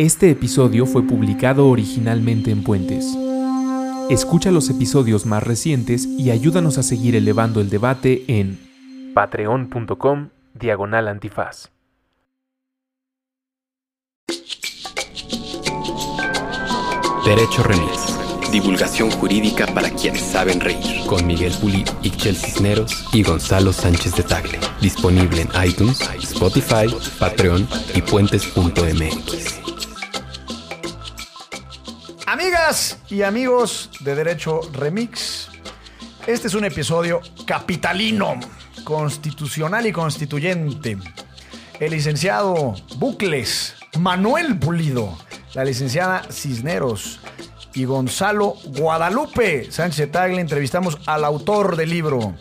Este episodio fue publicado originalmente en Puentes. Escucha los episodios más recientes y ayúdanos a seguir elevando el debate en patreon.com diagonal antifaz. Derecho Remix. Divulgación jurídica para quienes saben reír. Con Miguel Pulido, Ixchel Cisneros y Gonzalo Sánchez de Tagle. Disponible en iTunes, Spotify, Patreon y puentes.mx. Amigas y amigos de Derecho Remix, este es un episodio capitalino, constitucional y constituyente. El licenciado Bucles, Manuel Pulido, la licenciada Cisneros y Gonzalo Guadalupe Sánchez Tagle entrevistamos al autor del libro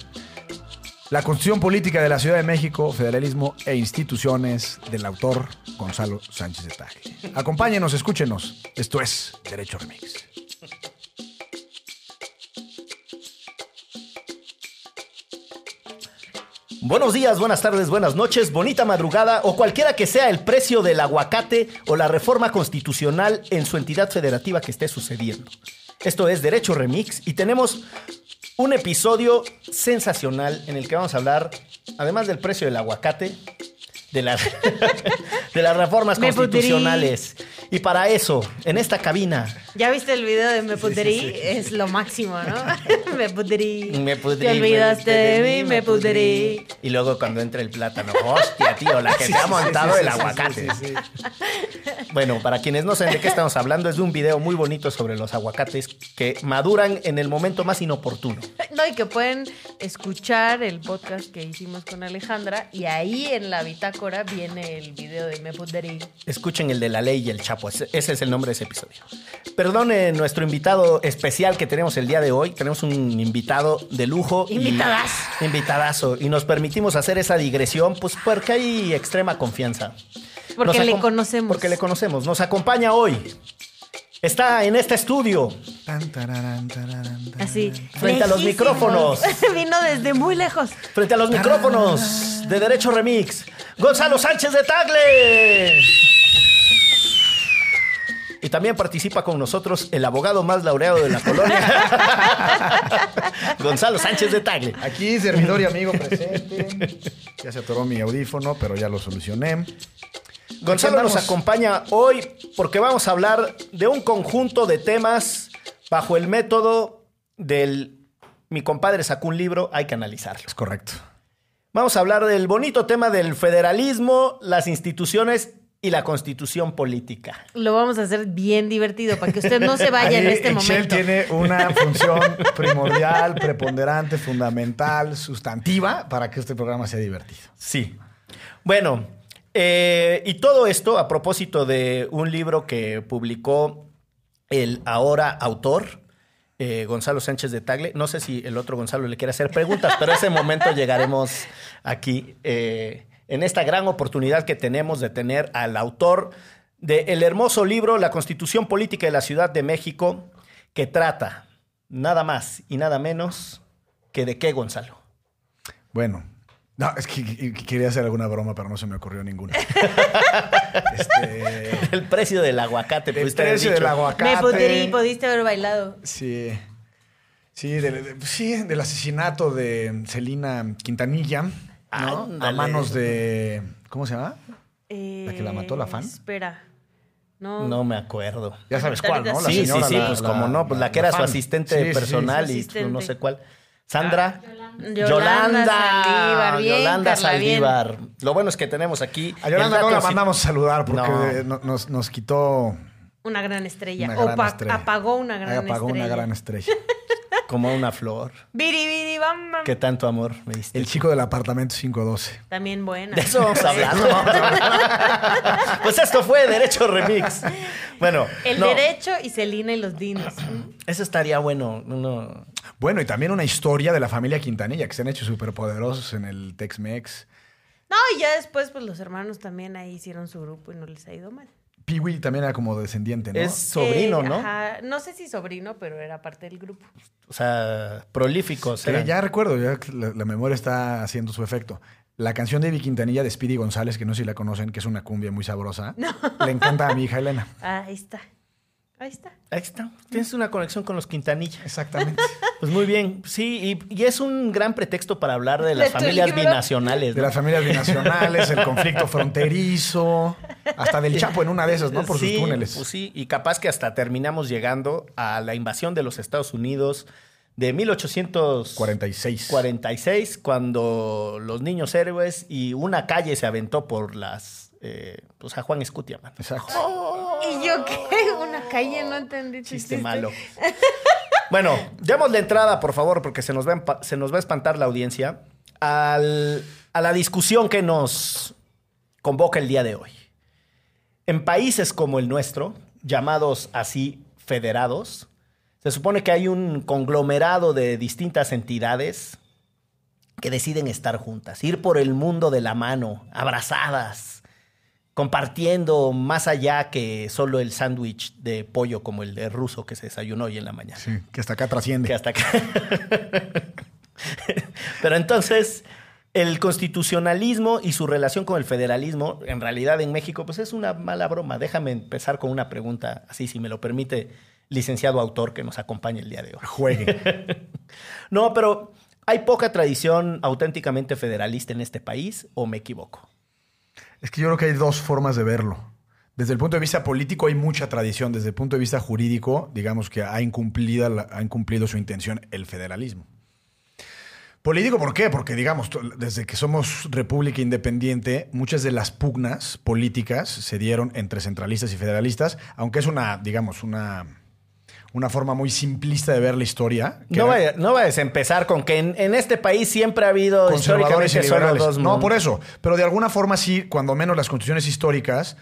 La Constitución Política de la Ciudad de México, Federalismo e Instituciones del autor Gonzalo Sánchez de Tagle. Acompáñenos, escúchenos. Esto es Derecho Remix. Buenos días, buenas tardes, buenas noches, bonita madrugada o cualquiera que sea el precio del aguacate o la reforma constitucional en su entidad federativa que esté sucediendo. Esto es Derecho Remix y tenemos un episodio sensacional en el que vamos a hablar, además del precio del aguacate, de, la- de las reformas Me constitucionales. Y para eso, en esta cabina, ¿Ya viste el video de Me Pudrí? Es lo máximo, ¿no? me Pudrí. Me pudrí. Te olvidaste de mí, me pudrí. Y luego cuando entra el plátano, hostia, tío, la que te ha montado el aguacate. Bueno, para quienes no saben de qué estamos hablando, es de un video muy bonito sobre los aguacates que maduran en el momento más inoportuno. Y que pueden escuchar el podcast que hicimos con Alejandra y ahí en la bitácora viene el video de Me Pudrí. Escuchen el de la ley y el chapo, ese es el nombre de ese episodio. Perdone nuestro invitado especial que tenemos el día de hoy. Tenemos un invitado de lujo. y- Invitadazo. Y nos permitimos hacer esa digresión, pues porque hay extrema confianza. Porque Nos le conocemos. Porque le conocemos. Nos acompaña hoy. Está en este estudio. Tan, tararán, tararán, tararán. Así. Frente a los micrófonos. Vino desde muy lejos. Frente a los micrófonos de Derecho Remix. Gonzalo Sánchez de Tagle. Y también participa con nosotros el abogado más laureado de la colonia. Gonzalo Sánchez de Tagle. Aquí, servidor y amigo presente. Ya se atoró mi audífono, pero ya lo solucioné. Gonzalo nos acompaña hoy porque vamos a hablar de un conjunto de temas bajo el método del mi compadre sacó un libro, hay que analizarlo. Es correcto. Vamos a hablar del bonito tema del federalismo, las instituciones y la constitución política. Lo vamos a hacer bien divertido para que usted no se vaya en este momento. tiene una función primordial, preponderante, fundamental, sustantiva para que este programa sea divertido. Sí. Bueno, eh, y todo esto a propósito de un libro que publicó el ahora autor, eh, Gonzalo Sánchez de Tagle. No sé si el otro Gonzalo le quiere hacer preguntas, pero ese momento llegaremos aquí eh, en esta gran oportunidad que tenemos de tener al autor del hermoso libro La Constitución Política de la Ciudad de México, que trata nada más y nada menos que de qué, Gonzalo. Bueno, no, es que que- que quería hacer alguna broma, pero no se me ocurrió ninguna. este, El precio del aguacate. el precio del aguacate. Me pudrí, pudiste haber bailado. Sí. Sí, del, de- sí, del asesinato de Celina Quintanilla, ¿no? A manos de. ¿Cómo se llama? ¿La que la mató, la fan? Eh, Espera. No. No me acuerdo. Ya sabes cuál, ¿no? La sí, sí, señora, sí, la- pues la- como no, pues la, la- que era la su asistente Sí, sí, sí. personal y asistente. no sé cuál. Sandra. Yolanda Saldívar, bien, Yolanda Carla, bien. Saldívar. Lo bueno es que tenemos aquí. A Yolanda no la mandamos a saludar porque No. no- nos, nos quitó Una gran estrella. una o gran estrella. apagó una gran Apagó estrella. una gran estrella. Como una flor. Biri, biri, bam, bam. Que tanto amor me diste. El chico del apartamento 512. También buena. De eso vamos a hablar. ¿no? Vamos a hablar. pues esto fue Derecho Remix. Bueno. El no, derecho y Celina y los dinos. Eso estaría bueno. uno- Bueno, y también una historia de la familia Quintanilla que se han hecho superpoderosos en el Tex-Mex. No, y ya después, pues los hermanos también ahí hicieron su grupo y no les ha ido mal. Peewee también era como descendiente, ¿no? Es sobrino, Eh, ¿no? ajá, no sé si sobrino, pero era parte del grupo. O sea, prolíficos. Sí, ya recuerdo, ya que la, la memoria está haciendo su efecto. la canción de Vicky Quintanilla de Speedy González, que no sé si la conocen, que es una cumbia muy sabrosa. Le encanta a mi hija Elena. Ah, ahí está. Ahí está. Ahí está. Tienes una conexión con los Quintanilla. Exactamente. Pues muy bien. Sí, y, y es un gran pretexto para hablar de las familias libro. binacionales. De las familias binacionales, el conflicto fronterizo, hasta del Chapo en una de esas, ¿no? Por Sí, sus túneles. Pues sí, y capaz que hasta terminamos llegando a la invasión de los Estados Unidos de 1846, 46. cuando los niños héroes y una calle se aventó por las. Eh, pues a Juan Escutia, man. Exacto. ¿Y yo qué? Una calle, no entendí. Chiste chiste. malo. Bueno, demos la entrada, por favor, porque se nos va a, se nos va a espantar la audiencia, al- a la discusión que nos convoca el día de hoy. En países como el nuestro, llamados así federados, se supone que hay un conglomerado de distintas entidades que deciden estar juntas, ir por el mundo de la mano, abrazadas, compartiendo más allá que solo el sándwich de pollo como el de ruso que se desayunó hoy en la mañana. Sí, que hasta acá trasciende. Que hasta acá. Pero entonces, el constitucionalismo y su relación con el federalismo, en realidad en México, pues es una mala broma. Déjame empezar con una pregunta, así si me lo permite, licenciado autor que nos acompaña el día de hoy. Juegue. No, pero ¿hay poca tradición auténticamente federalista en este país o me equivoco? Es que yo creo que hay dos formas de verlo. Desde el punto de vista político hay mucha tradición. Desde el punto de vista jurídico, digamos que ha incumplido, ha incumplido su intención el federalismo. Político, ¿por qué? Porque, digamos, desde que somos república independiente, muchas de las pugnas políticas se dieron entre centralistas y federalistas, aunque es una, digamos, una, una forma muy simplista de ver la historia. No, era- vaya- no vayas a empezar con que en, en este país siempre ha habido conservadores y liberales. dos No, por eso. Pero de alguna forma sí, cuando menos las constituciones históricas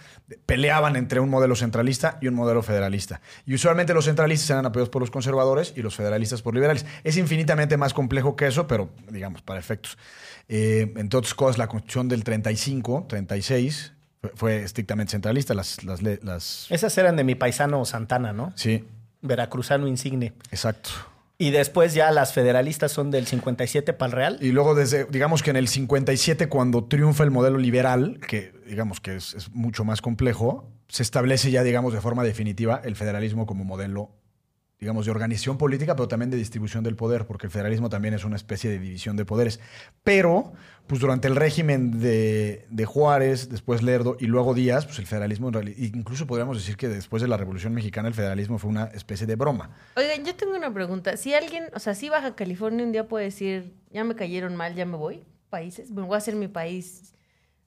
peleaban entre un modelo centralista y un modelo federalista. Y usualmente los centralistas eran apoyados por los conservadores y los federalistas por liberales. Es infinitamente más complejo que eso, pero digamos, para efectos. Eh, entre otras cosas, la constitución del 35, 36, fue, fue estrictamente centralista. Las, las- Esas eran de mi paisano Santana, ¿no? Sí, Veracruzano insigne. exacto. Y después ya las federalistas son del 57 para el Real. Y luego desde, digamos que en el 57, cuando triunfa el modelo liberal, que digamos que es, es mucho más complejo, se establece ya, digamos, de forma definitiva el federalismo como modelo, digamos, de organización política, pero también de distribución del poder, porque el federalismo también es una especie de división de poderes. Pero, pues durante el régimen de, de Juárez, después Lerdo y luego Díaz, pues el federalismo, en realidad, incluso podríamos decir que después de la Revolución Mexicana, el federalismo fue una especie de broma. Oigan, yo tengo una pregunta. Si alguien, o sea, si Baja California un día puede decir, ya me cayeron mal, ya me voy, países, me voy a hacer mi país.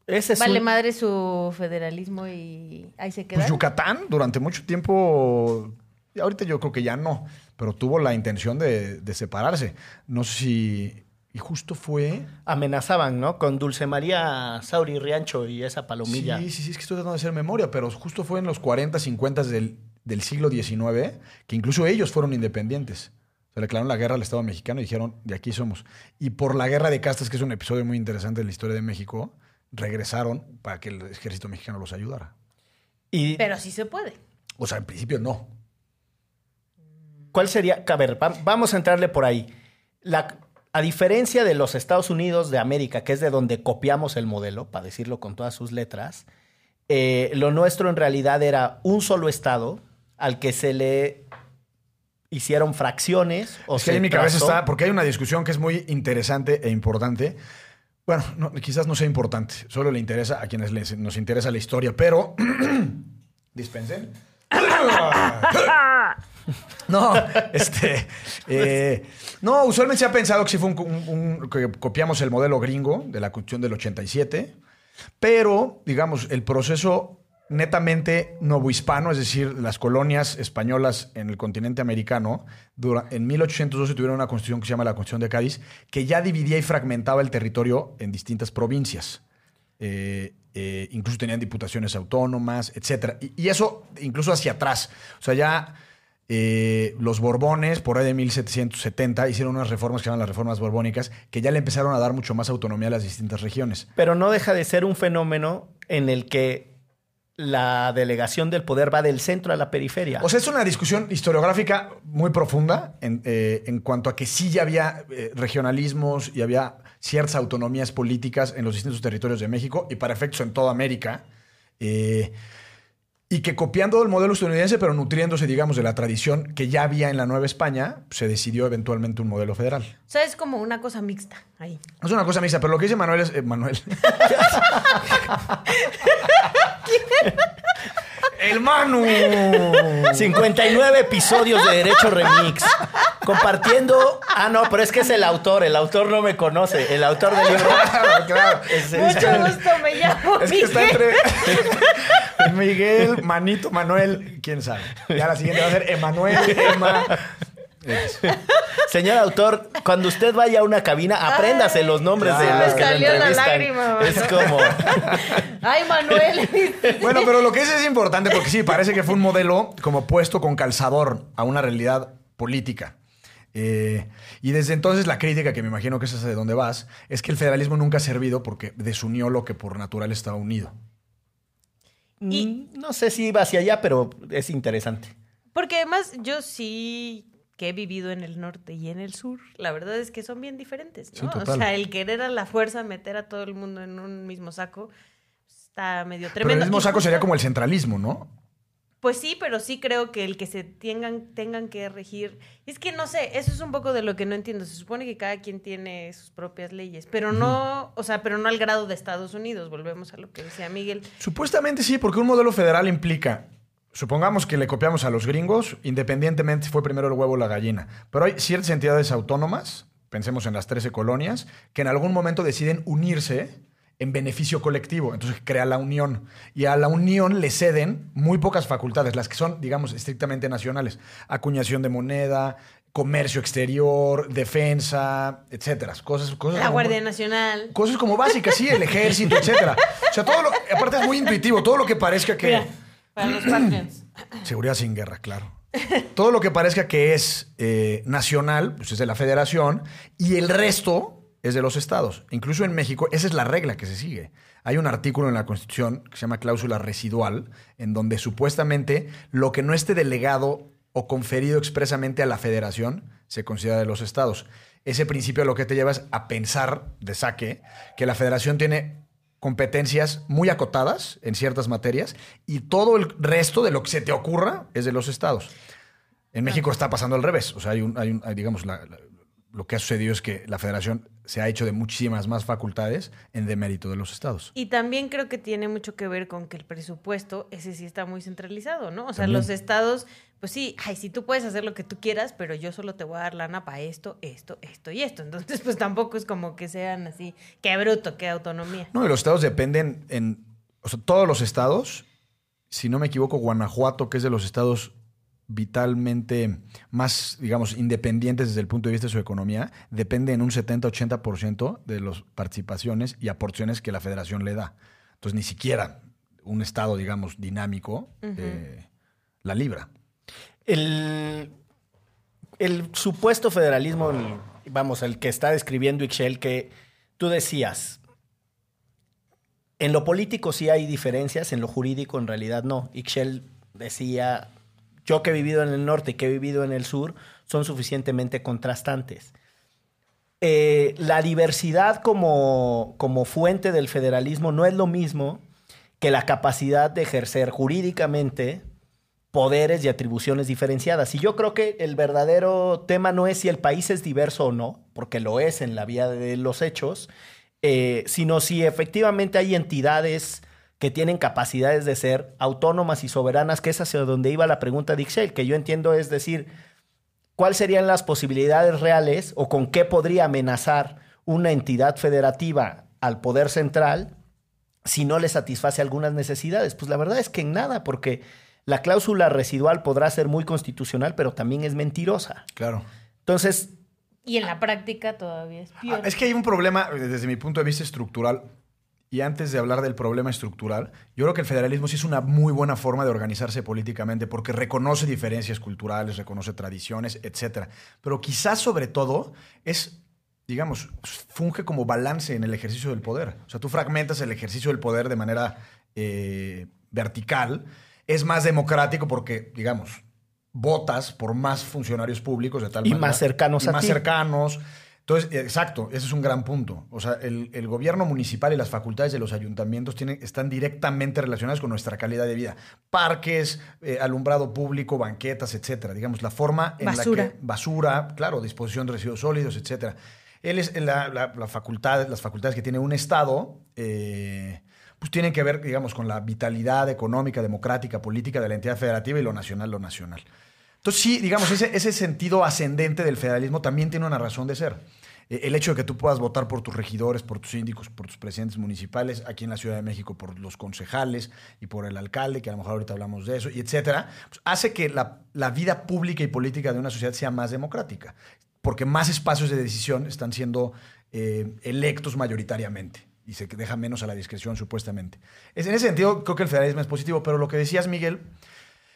Ese es vale un- madre su federalismo y ahí se queda. Pues Yucatán durante mucho tiempo, ahorita yo creo que ya no, pero tuvo la intención de, de separarse. No sé si... Y justo fue... amenazaban, ¿no? Con Dulce María Sauri Riancho y esa palomilla. Sí, sí, sí, es que estoy tratando de hacer memoria, pero justo fue en los 40, 50 del, del siglo XIX que incluso ellos fueron independientes. Se le declararon la guerra al Estado mexicano y dijeron, de aquí somos. Y por la guerra de castas, que es un episodio muy interesante de la historia de México, regresaron para que el ejército mexicano los ayudara. ¿Y Pero sí se puede. O sea, en principio no. Cuál sería? A ver, va- vamos a entrarle por ahí. La, a diferencia de los Estados Unidos de América, que es de donde copiamos el modelo, para decirlo con todas sus letras, eh, lo nuestro en realidad era un solo estado al que se le hicieron fracciones o es que en mi cabeza trazó- está, porque hay una discusión que es muy interesante e importante. Bueno, no, quizás no sea importante, solo le interesa a quienes les- nos interesa la historia, pero dispensen. No, este. eh, no, usualmente se ha pensado que sí fue un, que copiamos el modelo gringo de la Constitución del 87, pero, digamos, el proceso netamente novohispano, es decir, las colonias españolas en el continente americano, en 1812 tuvieron una constitución que se llama la Constitución de Cádiz, que ya dividía y fragmentaba el territorio en distintas provincias. Eh, eh, incluso tenían diputaciones autónomas. Y, y eso incluso hacia atrás. O sea, ya eh, los Borbones, por ahí de 1770, hicieron unas reformas que llaman las reformas borbónicas, que ya le empezaron a dar mucho más autonomía a las distintas regiones. Pero no deja de ser un fenómeno en el que la delegación del poder va del centro a la periferia. O sea, es una discusión historiográfica muy profunda en, eh, en cuanto a que sí ya había eh, regionalismos y había ciertas autonomías políticas en los distintos territorios de México y para efectos en toda América. Eh, y que copiando el modelo estadounidense, pero nutriéndose, digamos, de la tradición que ya había en la Nueva España, se decidió eventualmente un modelo federal. O sea, es como una cosa mixta ahí. Es una cosa mixta, pero lo que dice Manuel es... eh, Manuel. ¡El Manu! 59 episodios de Derecho Remix. Compartiendo. Ah, no, pero es que es el autor. El autor no me conoce. El autor del libro. Claro, claro. Es- Mucho gusto, me llamo Es que está Miguel. entre Miguel, Manito, Manuel, quién sabe. Ya la siguiente va a ser Emanuel, Emma. Señor autor, cuando usted vaya a una cabina, apréndase los nombres de los que salió la entrevistan. lágrima, es como. Ay, Manuel. Bueno, pero lo que es es importante porque sí, parece que fue un modelo como puesto con calzador a una realidad política. Eh, y desde entonces la crítica, que me imagino que es esa de donde vas, es que el federalismo nunca ha servido porque desunió lo que por natural estaba unido. Y no sé si iba hacia allá, pero es interesante. Porque además yo sí que he vivido en el norte y en el sur, la verdad es que son bien diferentes, ¿no? o sea, el querer a la fuerza meter a todo el mundo en un mismo saco está medio Pero tremendo. el mismo saco sería como el centralismo, ¿no? Pues sí, pero sí creo que el que se tengan, tengan que regir. Es que no sé, eso es un poco de lo que no entiendo. Se supone que cada quien tiene sus propias leyes, pero no, o sea, pero no al grado de Estados Unidos. Volvemos a lo que decía Miguel. Supuestamente sí, porque un modelo federal implica, supongamos que le copiamos a los gringos, independientemente si fue primero el huevo o la gallina. Pero hay ciertas entidades autónomas, pensemos en las 13 colonias, que en algún momento deciden unirse en beneficio colectivo. Entonces crea la unión. Y a la unión le ceden muy pocas facultades, las que son, digamos, estrictamente nacionales. Acuñación de moneda, comercio exterior, defensa, etcétera. Cosas, cosas La como- Guardia Nacional. Cosas como básicas, sí, el ejército, etcétera. O sea, todo lo, aparte es muy intuitivo, todo lo que parezca que... Mira, Seguridad sin guerra, claro. Todo lo que parezca que es eh, nacional, pues es de la federación, y el resto es de los estados. Incluso en México, esa es la regla que se sigue. Hay un artículo en la Constitución que se llama cláusula residual, en donde supuestamente lo que no esté delegado o conferido expresamente a la federación se considera de los estados. Ese principio lo que te lleva es a pensar de saque que la federación tiene competencias muy acotadas en ciertas materias y todo el resto de lo que se te ocurra es de los estados. En México está pasando al revés. O sea, hay un, hay un- hay, digamos, la- la- lo que ha sucedido es que la federación se ha hecho de muchísimas más facultades en demérito de los estados. Y también creo que tiene mucho que ver con que el presupuesto, ese sí está muy centralizado, ¿no? O sea, También. los estados, pues sí, ay, sí, tú puedes hacer lo que tú quieras, pero yo solo te voy a dar lana para esto, esto, esto y esto. Entonces, pues tampoco es como que sean así, qué bruto, qué autonomía. No, y los estados dependen en. O sea, todos los estados, si no me equivoco, Guanajuato, que es de los estados vitalmente más, digamos, independientes desde el punto de vista de su economía, depende en un 70-80% de las participaciones y aportaciones que la federación le da. Entonces, ni siquiera un estado, digamos, dinámico eh, la libra. El, el supuesto federalismo, vamos, el que está describiendo Ixchel, que tú decías, en lo político sí hay diferencias, en lo jurídico en realidad no. Ixchel decía, yo que he vivido en el norte y que he vivido en el sur, son suficientemente contrastantes. Eh, la diversidad como, como fuente del federalismo no es lo mismo que la capacidad de ejercer jurídicamente poderes y atribuciones diferenciadas. Y yo creo que el verdadero tema no es si el país es diverso o no, porque lo es en la vía de los hechos, eh, sino si efectivamente hay entidades que tienen capacidades de ser autónomas y soberanas, que es hacia donde iba la pregunta de Ixchel, que yo entiendo es decir, ¿cuáles serían las posibilidades reales o con qué podría amenazar una entidad federativa al poder central si no le satisface algunas necesidades? Pues la verdad es que en nada, porque la cláusula residual podrá ser muy constitucional, pero también es mentirosa. Claro. Entonces, Y en la práctica todavía es peor. Ah, Es que hay un problema eh, desde mi punto de vista estructural. Y antes de hablar del problema estructural, yo creo que el federalismo sí es una muy buena forma de organizarse políticamente porque reconoce diferencias culturales, reconoce tradiciones, etc. Pero quizás sobre todo es, digamos, funge como balance en el ejercicio del poder. O sea, tú fragmentas el ejercicio del poder de manera eh, vertical. Es más democrático porque, digamos, votas por más funcionarios públicos de tal Y manera. más cercanos y a más ti. cercanos. Entonces, exacto, ese es un gran punto. O sea, el, el gobierno municipal y las facultades de los ayuntamientos tienen, están directamente relacionadas con nuestra calidad de vida. Parques, eh, alumbrado público, banquetas, etcétera. Digamos, la forma en Basura. la que... Basura, claro, disposición de residuos sólidos, etcétera. Él es la, la- la facultad, las facultades que tiene un Estado, eh, pues tienen que ver, digamos, con la vitalidad económica, democrática, política de la entidad federativa y lo nacional, lo nacional. Entonces, sí, digamos, ese, ese sentido ascendente del federalismo también tiene una razón de ser. Eh, El hecho de que tú puedas votar por tus regidores, por tus síndicos, por tus presidentes municipales, aquí en la Ciudad de México por los concejales y por el alcalde, que a lo mejor ahorita hablamos de eso, y etcétera, pues hace que la, la vida pública y política de una sociedad sea más democrática, porque más espacios de decisión están siendo eh, electos mayoritariamente y se deja menos a la discreción supuestamente. Es, en ese sentido, creo que el federalismo es positivo, pero lo que decías, Miguel,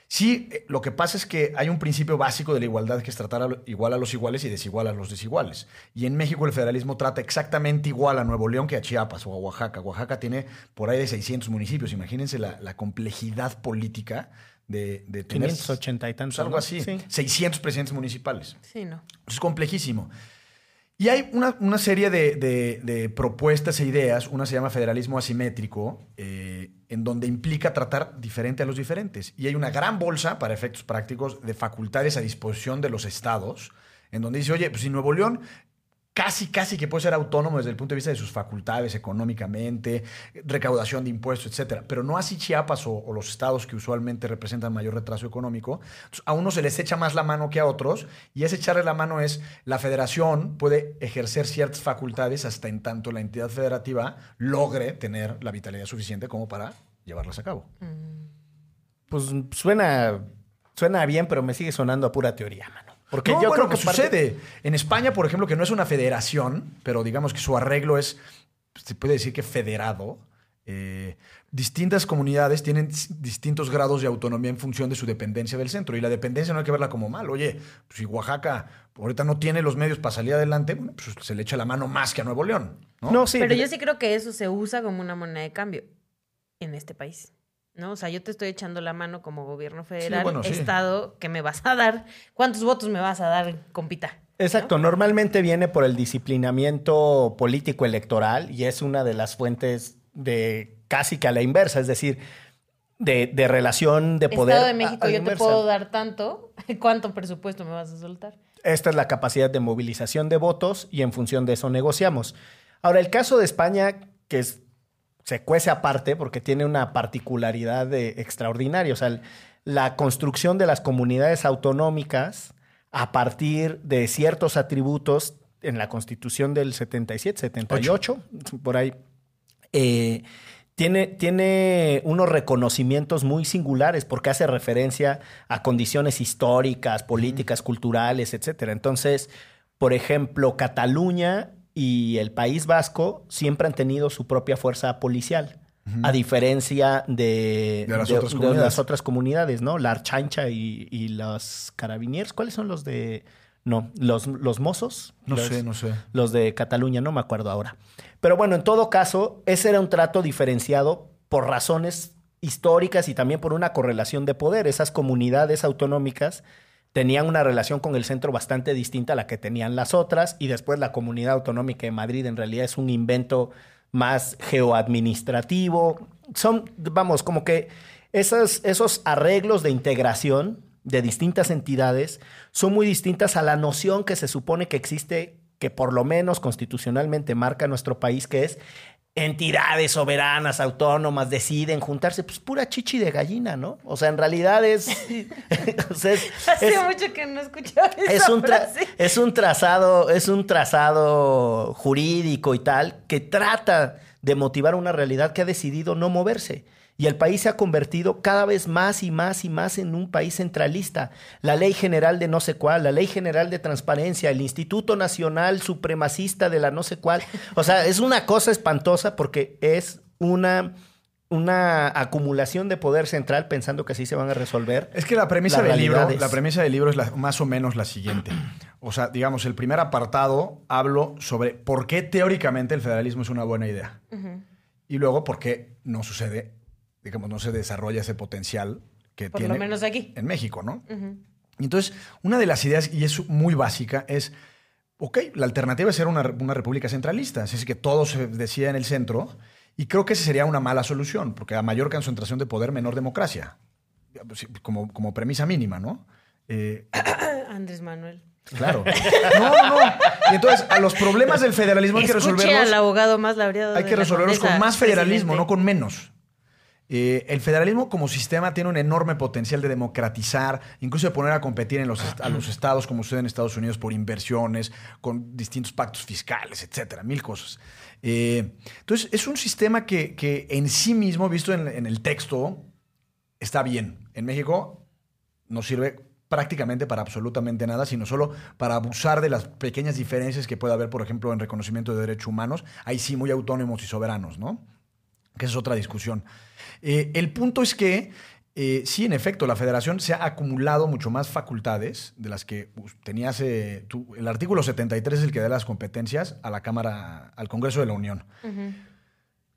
Sí, eh, lo que pasa es que hay un principio básico de la igualdad que es tratar a igual a los iguales y desigual a los desiguales. Y en México el federalismo trata exactamente igual a Nuevo León que a Chiapas o a Oaxaca. Oaxaca tiene por ahí de 600 municipios. Imagínense la, la complejidad política de, de tener... 580 y tantos. pues, algo así. Sí. 600 presidentes municipales. Sí, no. Es complejísimo. Y hay una, una serie de, de- propuestas e ideas, una se llama federalismo asimétrico, eh, en donde implica tratar diferente a los diferentes. Y hay una gran bolsa, para efectos prácticos, de facultades a disposición de los estados, en donde dice, oye, pues si Nuevo León casi, casi que puede ser autónomo desde el punto de vista de sus facultades económicamente, recaudación de impuestos, etcétera. Pero no así Chiapas o, o los estados que usualmente representan mayor retraso económico. Entonces, a unos se les echa más la mano que a otros, y ese echarle la mano es la federación puede ejercer ciertas facultades hasta en tanto la entidad federativa logre tener la vitalidad suficiente como para llevarlas a cabo. Pues suena, suena bien, pero me sigue sonando a pura teoría, mano. Porque no, yo bueno, creo que que parte- sucede. En España, por ejemplo, que no es una federación, pero digamos que su arreglo es, se puede decir que federado. eh, distintas comunidades tienen distintos grados de autonomía en función de su dependencia del centro. Y la dependencia no hay que verla como mal. Oye, pues si Oaxaca ahorita no tiene los medios para salir adelante, bueno, pues se le echa la mano más que a Nuevo León. No, No, sí. Pero yo sí creo que eso se usa como una moneda de cambio en este país. ¿No? O sea, yo te estoy echando la mano como gobierno federal, bueno, sí. Estado, que me vas a dar. ¿Cuántos votos me vas a dar, compita? Exacto, normalmente viene por el disciplinamiento político electoral y es una de las fuentes de casi que a la inversa, es decir, de, de relación de poder. Estado de México, a yo te puedo dar tanto. ¿Cuánto presupuesto me vas a soltar? Esta es la capacidad de movilización de votos y en función de eso negociamos. Ahora, el caso de España, que es- se cuece aparte porque tiene una particularidad de- extraordinaria, o sea, la construcción de las comunidades autonómicas a partir de ciertos atributos en la constitución del 77, 78, por ahí, eh, tiene, tiene unos reconocimientos muy singulares porque hace referencia a condiciones históricas, políticas, culturales, etcétera. Entonces, por ejemplo, Cataluña y el País Vasco siempre han tenido su propia fuerza policial. A diferencia de, De las de- otras de comunidades. las otras comunidades, ¿no? La Archancha y, y los carabiniers. ¿Cuáles son los de...? No, los, los mozos. No Los- sé, no sé. los de Cataluña, no me acuerdo ahora. Pero bueno, en todo caso, ese era un trato diferenciado por razones históricas y también por una correlación de poder. Esas comunidades autonómicas tenían una relación con el centro bastante distinta a la que tenían las otras y después la comunidad autonómica de Madrid en realidad es un invento más geoadministrativo. Son, vamos, como que esos, esos arreglos de integración de distintas entidades son muy distintas a la noción que se supone que existe, que por lo menos constitucionalmente marca nuestro país, que es entidades soberanas, autónomas, deciden juntarse, pues pura chichi de gallina, ¿no? O sea, en realidad es... o sea, es- Hace es- mucho que no escuchaba es un, frase. es un trazado, es un trazado jurídico y tal que trata de motivar una realidad que ha decidido no moverse. Y el país se ha convertido cada vez más y más y más en un país centralista. La ley general de no sé cuál, la ley general de transparencia, el Instituto Nacional Supremacista de la no sé cuál. O sea, es una cosa espantosa porque es una, una acumulación de poder central pensando que así se van a resolver. Es que la premisa del libro, la premisa del libro es la- más o menos la siguiente. O sea, digamos, el primer apartado hablo sobre por qué teóricamente el federalismo es una buena idea. Y luego por qué no sucede, digamos, no se desarrolla ese potencial que Por tiene lo menos aquí. en México, ¿no? Entonces, una de las ideas, y es muy básica, es ok, la alternativa es ser una, una república centralista, así es que todo se decida en el centro, y creo que esa sería una mala solución, porque a mayor concentración de poder, menor democracia, como, como premisa mínima, ¿no? Eh, Andrés Manuel. claro. No, no. Y entonces, a los problemas del federalismo hay que resolverlos. al abogado más laureado Hay que resolverlos con más federalismo, presidente. no con menos. Eh, el federalismo como sistema tiene un enorme potencial de democratizar, incluso de poner a competir en los a los estados como sucede en Estados Unidos por inversiones, con distintos pactos fiscales, etcétera, mil cosas. Eh, entonces, es un sistema que, en sí mismo, visto en, en el texto, está bien. En México no sirve prácticamente para absolutamente nada, sino solo para abusar de las pequeñas diferencias que puede haber, por ejemplo, en reconocimiento de derechos humanos, ahí sí muy autónomos y soberanos, ¿no? Que esa es otra discusión. Eh, el punto es que, eh, sí, en efecto, la federación se ha acumulado mucho más facultades de las que pues, tenía hace... tú- el artículo 73 es el que da las competencias a la Cámara, al Congreso de la Unión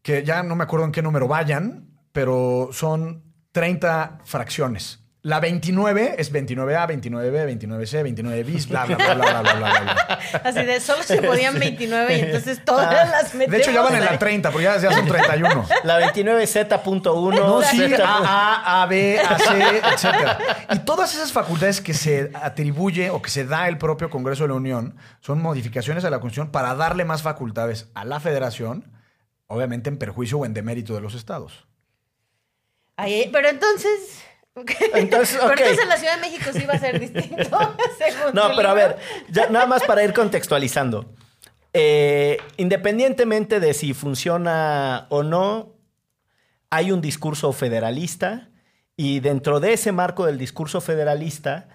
que ya no me acuerdo en qué número vayan, pero son 30 fracciones. La 29 es 29A, 29B, 29C, 29 bis, bla, bla, bla, bla, bla, bla, bla, Así de solo se podían 29 y entonces todas las metemos. De hecho, ya van en la 30, porque ya, ya son 31. La 29Z.1. No, sí, A, A, B, A, C, etc. Y todas esas facultades que se atribuye o que se da el propio Congreso de la Unión son modificaciones a la Constitución para darle más facultades a la Federación, obviamente en perjuicio o en demérito de los estados. Ahí, pero entonces entonces, Pero entonces en la Ciudad de México sí va a ser distinto. según No, pero a ver, ya, nada más para ir contextualizando. Eh, independientemente de si funciona o no, hay un discurso federalista y dentro de ese marco del discurso federalista,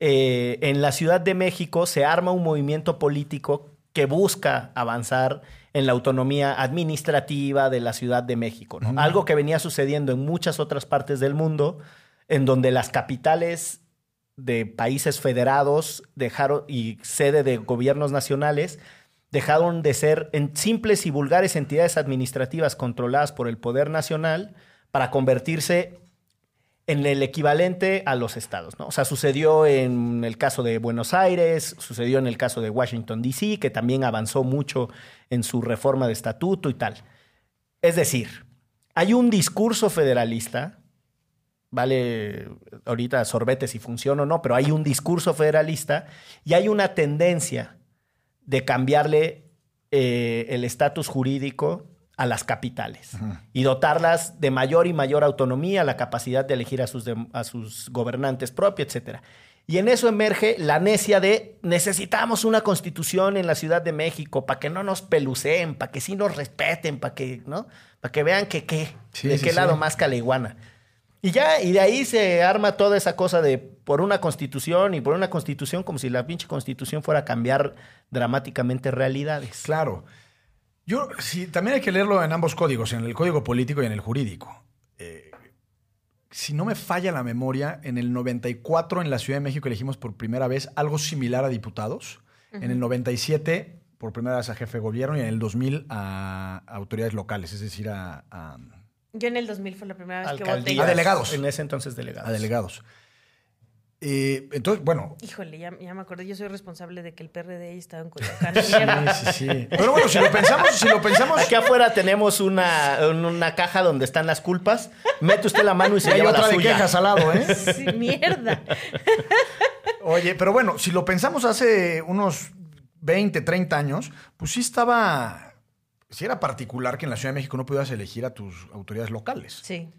eh, en la Ciudad de México se arma un movimiento político que busca avanzar en la autonomía administrativa de la Ciudad de México. ¿no? Algo que venía sucediendo en muchas otras partes del mundo, en donde las capitales de países federados dejaron y sede de gobiernos nacionales dejaron de ser en simples y vulgares entidades administrativas controladas por el poder nacional para convertirse en el equivalente a los estados, ¿no? O sea, sucedió en el caso de Buenos Aires, sucedió en el caso de Washington, D.C., que también avanzó mucho en su reforma de estatuto y tal. Es decir, hay un discurso federalista, vale ahorita sorbete si funciona o no, pero hay un discurso federalista y hay una tendencia de cambiarle eh, el estatus jurídico a las capitales y dotarlas de mayor y mayor autonomía, la capacidad de elegir a sus, a sus gobernantes propios, etc. Y en eso emerge la necia de necesitamos una constitución en la Ciudad de México para que no nos peluceen, para que sí nos respeten, para que, ¿no? Para que vean que qué, Sí, de sí, qué sí. lado más caleguana. Y ya, y de ahí se arma toda esa cosa de por una constitución y por una constitución como si la pinche constitución fuera a cambiar dramáticamente realidades. Claro. Yo, sí, también hay que leerlo en ambos códigos, en el código político y en el jurídico. Eh, si no me falla la memoria, en el 94 en la Ciudad de México elegimos por primera vez algo similar a diputados. En el 97 por primera vez a jefe de gobierno y en el 2000 a, a autoridades locales, es decir, a, a- Yo en el 2000 fue la primera vez que voté. A delegados. En ese entonces delegados. a delegados. Eh, entonces, bueno, Híjole, ya, ya me acordé. Yo soy responsable de que el PRD estaba en Coyoacán. sí, sí, sí. Pero bueno, si lo pensamos, si lo pensamos, Aquí afuera tenemos una, una caja donde están las culpas. Mete usted la mano y se hay lleva otra la de suya. quejas al lado, ¿eh? Sí, mierda. Oye, pero bueno, si lo pensamos hace unos 20, 30 años, pues sí estaba. Sí era particular que en la Ciudad de México no pudieras elegir a tus autoridades locales. Sí.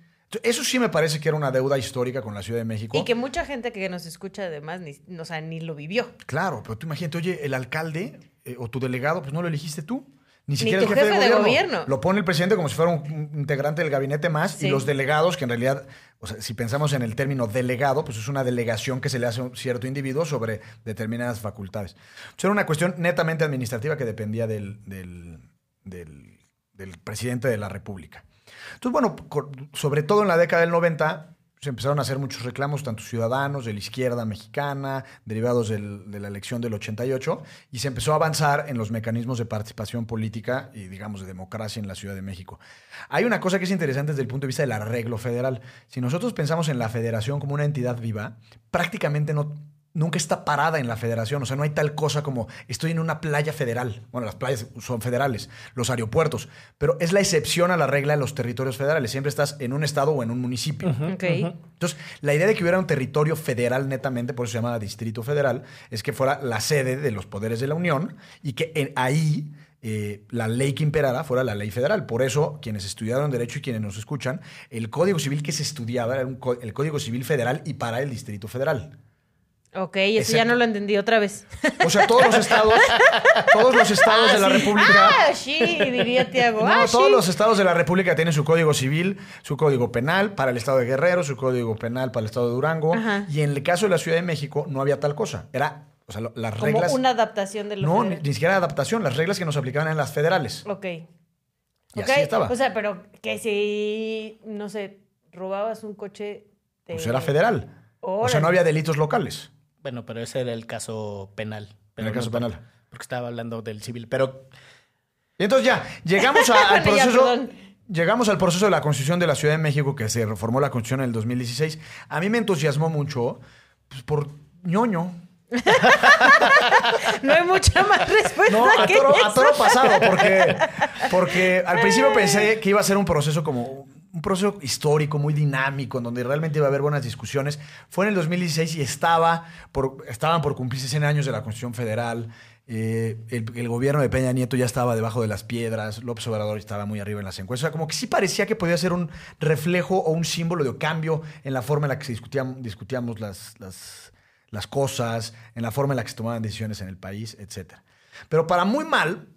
Eso sí me parece que era una deuda histórica con la Ciudad de México. Y que mucha gente que nos escucha además ni, o sea, ni lo vivió. Claro, pero tú imagínate, oye, el alcalde eh, o tu delegado, pues no lo elegiste tú. Ni Ni siquiera tu el jefe, jefe de, de gobierno. Lo pone el presidente como si fuera un un integrante del gabinete más. Sí. Y los delegados, que en realidad, o sea, si pensamos en el término delegado, pues es una delegación que se le hace a un cierto individuo sobre determinadas facultades. Entonces era una cuestión netamente administrativa que dependía del, del, del- presidente de la República. Entonces, bueno, sobre todo en la década del 90, se empezaron a hacer muchos reclamos, tanto ciudadanos, de la izquierda mexicana, derivados de la elección del 88, y se empezó a avanzar en los mecanismos de participación política y, digamos, de democracia en la Ciudad de México. Hay una cosa que es interesante desde el punto de vista del arreglo federal. Si nosotros pensamos en la federación como una entidad viva, prácticamente no, nunca está parada en la federación. O sea, no hay tal cosa como estoy en una playa federal. Bueno, las playas son federales, los aeropuertos. Pero es la excepción a la regla de los territorios federales. Siempre estás en un estado o en un municipio. Entonces, la idea de que hubiera un territorio federal netamente, por eso se llama Distrito Federal, es que fuera la sede de los poderes de la Unión y que en- ahí eh, la ley que imperara fuera la ley federal. Por eso, quienes estudiaron Derecho y quienes nos escuchan, el Código Civil que se estudiaba era un el Código Civil Federal y para el Distrito Federal. Ok, eso ya no lo entendí otra vez. O sea, todos los estados, todos los estados de la República... Ah, sí, diría Tiago. No, ah, todos sí. los estados de la República tienen su código civil, su código penal para el estado de Guerrero, su código penal para el estado de Durango. Ajá. Y en el caso de la Ciudad de México no había tal cosa. Era, o sea, las Como reglas. una adaptación de lo no, ni, siquiera adaptación. Las reglas que nos aplicaban eran las federales. Ok. Y Ok, así estaba. O sea, pero que si, no sé, robabas un coche... pues era federal. O sea, no había delitos locales. Bueno, pero ese era el caso penal. En Pero el caso no penal. Porque estaba hablando del civil. Pero Y entonces ya, llegamos a- al ya, proceso. Llegamos al proceso de la Constitución de la Ciudad de México, que se reformó la Constitución en el 2016. A mí me entusiasmó mucho pues, por ñoño. No hay mucha más respuesta No, a que toro, a eso. toro pasado, porque, porque al principio pensé que iba a ser un proceso como un proceso histórico, muy dinámico, en donde realmente iba a haber buenas discusiones. Fue en el 2016 y estaba por, estaban por cumplirse 100 años de la Constitución Federal. Eh, el, gobierno de Peña Nieto ya estaba debajo de las piedras, López Obrador estaba muy arriba en las encuestas. O sea, como que sí parecía que podía ser un reflejo o un símbolo de cambio en la forma en la que se discutían, discutíamos las, las, las cosas, en la forma en la que se tomaban decisiones en el país, etc. Pero para muy mal,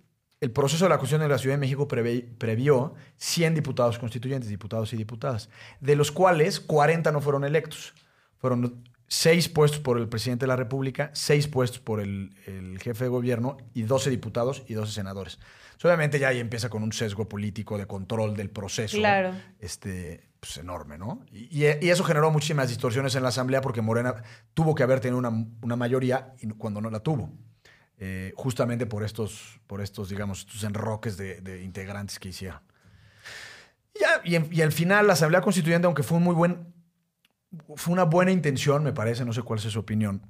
el proceso de la Constitución de la Ciudad de México prevé- previó 100 diputados constituyentes, diputados y diputadas, de los cuales 40 no fueron electos. Fueron seis puestos por el presidente de la República, seis puestos por el, el jefe de gobierno y 12 diputados y 12 senadores. So, obviamente ya ahí empieza con un sesgo político de control del proceso. Claro. Este, pues enorme, ¿no? Y, eso generó muchísimas distorsiones en la Asamblea porque Morena tuvo que haber tenido una, una mayoría y cuando no la tuvo. Eh, justamente por estos, por estos, digamos, estos enroques de, integrantes que hicieron. Y, al final la Asamblea Constituyente, aunque fue un muy buen, fue una buena intención, me parece, no sé cuál es su opinión,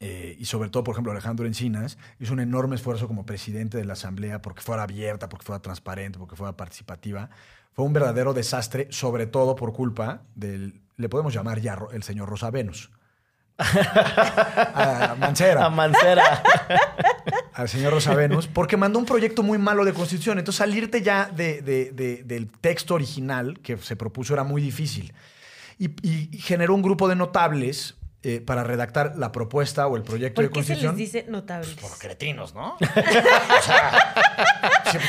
eh, y sobre todo, por ejemplo, Alejandro Encinas hizo un enorme esfuerzo como presidente de la Asamblea porque fuera abierta, porque fuera transparente, porque fuera participativa. Fue un verdadero desastre, sobre todo por culpa del, le podemos llamar ya el señor Rosa Venus. a Mancera a Mancera. al señor Rosa Venus, porque mandó un proyecto muy malo de constitución. Entonces, salirte ya de- de- de- del texto original que se propuso era muy difícil. Y, y generó un grupo de notables eh, para redactar la propuesta o el proyecto de ¿Por qué se constitución. les dice notables? Por cretinos, ¿no? o sea,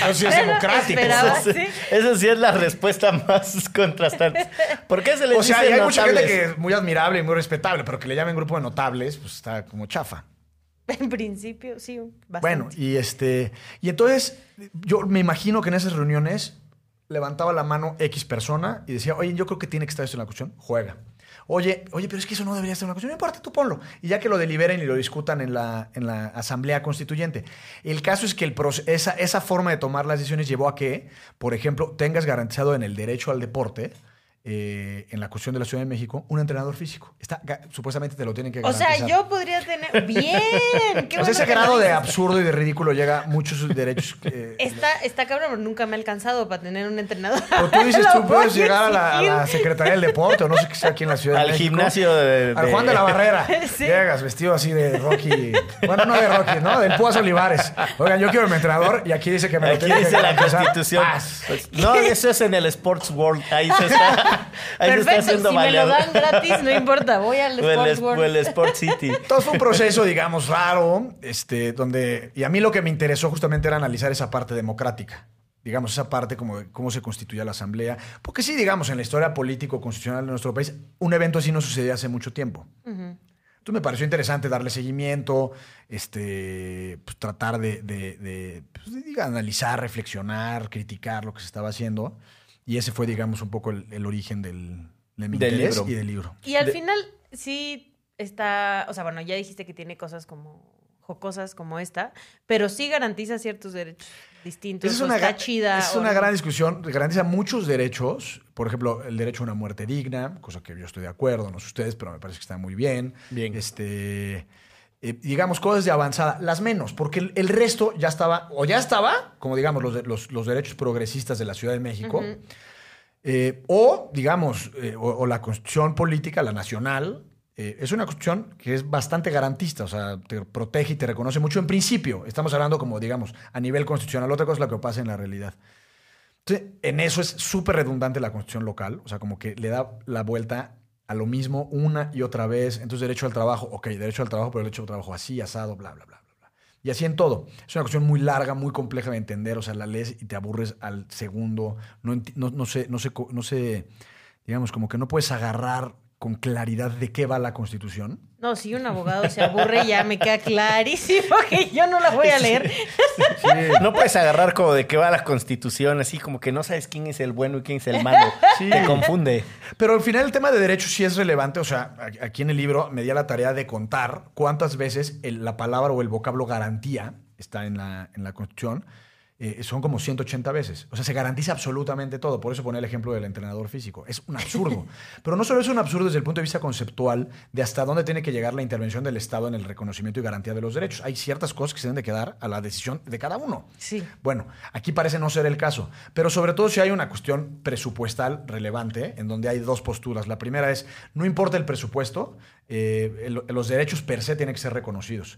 pues, sí es democrático. esperaba. Eso sí, eso sí es la respuesta más contrastante. ¿Por qué se les O sea, dice y hay mucha gente que es muy admirable y muy respetable, pero que le llamen grupo de notables, pues está como chafa. En principio, sí, bastante. Bueno, y este. Y entonces, yo me imagino que en esas reuniones levantaba la mano X persona y decía, oye, yo creo que tiene que estar esto en la cuestión, juega. Oye, oye, pero es que eso no debería en la cuestión. No importa, tú ponlo. Y ya que lo deliberen y lo discutan en la, en la Asamblea Constituyente. El caso es que el esa, esa forma de tomar las decisiones llevó a que, por ejemplo, tengas garantizado en el derecho al deporte, eh, en la cuestión de la Ciudad de México, un entrenador físico. Está, supuestamente te lo tienen que o garantizar. sea, yo podría tener. ¡Bien! Qué O sea, bueno ese grado de absurdo y de ridículo llega a muchos derechos. eh, Está, está cabrón, pero nunca me ha alcanzado para tener un entrenador. Pero tú dices, tú puedes llegar a la, a la. Secretaría del Deporte o no sé qué sea aquí en la Ciudad de Al México. gimnasio de, Al Juan de la Barrera. Sí. Llegas vestido así de Rocky. Bueno, no de Rocky, ¿no? Del Púas Olivares. Oigan, yo quiero mi entrenador y aquí dice que me lo Aquí tiene que dice la. Constitución. Pues, no, eso es en el Sports World. Ahí se está, ahí se está Perfecto, haciendo si me lo dan gratis, no importa, voy al el, el World. Sport City. Entonces fue un proceso, digamos, raro, este, donde, y a mí lo que me interesó justamente era analizar esa parte democrática, digamos, esa parte como de cómo se constituía la asamblea, porque sí, digamos, en la historia político-constitucional de nuestro país, un evento así no sucedía hace mucho tiempo. Entonces me pareció interesante darle seguimiento, este, pues, tratar de, de- de, pues, de, diga, analizar, reflexionar, criticar lo que se estaba haciendo, y ese fue, digamos, un poco el, el origen del, de mi Del interés libro. y del libro. Y al De- final sí está, o sea, bueno, ya dijiste que tiene cosas como jocosas como esta, pero sí garantiza ciertos derechos distintos. Es una, está chida. es una no. gran discusión. Garantiza muchos derechos. Por ejemplo, el derecho a una muerte digna, cosa que yo estoy de acuerdo, no sé ustedes, pero me parece que está muy bien. Bien. Este, eh, digamos, cosas de avanzada. Las menos, porque el, el resto ya estaba, o ya estaba, como digamos, los, los, los derechos progresistas de la Ciudad de México. eh, o, digamos, eh, o, o la constitución política, la nacional, es una constitución que es bastante garantista, o sea, te protege y te reconoce mucho en principio. Estamos hablando como, digamos, a nivel constitucional. Otra cosa es lo que pasa en la realidad. Entonces, en eso es súper redundante la constitución local, o sea, como que le da la vuelta a lo mismo una y otra vez. Entonces, derecho al trabajo, ok, derecho al trabajo, pero derecho al trabajo así, asado, bla, bla, bla, bla, bla. Y así en todo. Es una cuestión muy larga, muy compleja de entender, o sea, la lees y te aburres al segundo. No, no, no sé, no sé, no sé, digamos, como que no puedes agarrar con claridad de qué va la constitución. No, si un abogado se aburre, ya me queda clarísimo que yo no la voy a leer. No puedes agarrar como de qué va la constitución, así como que no sabes quién es el bueno y quién es el malo. Sí. Te confunde. Pero al final el tema de derechos sí es relevante. O sea, aquí en el libro me di a la tarea de contar cuántas veces el- la palabra o el vocablo garantía está en la, en la Constitución. Eh, son como 180 veces. O sea, se garantiza absolutamente todo. Por eso pone el ejemplo del entrenador físico. Es un absurdo. Pero no solo es un absurdo desde el punto de vista conceptual de hasta dónde tiene que llegar la intervención del Estado en el reconocimiento y garantía de los derechos. Hay ciertas cosas que se deben de quedar a la decisión de cada uno. Sí. Bueno, aquí parece no ser el caso, pero sobre todo si hay una cuestión presupuestal relevante, en donde hay dos posturas. La primera es, no importa el presupuesto, eh, el- los derechos per se tienen que ser reconocidos.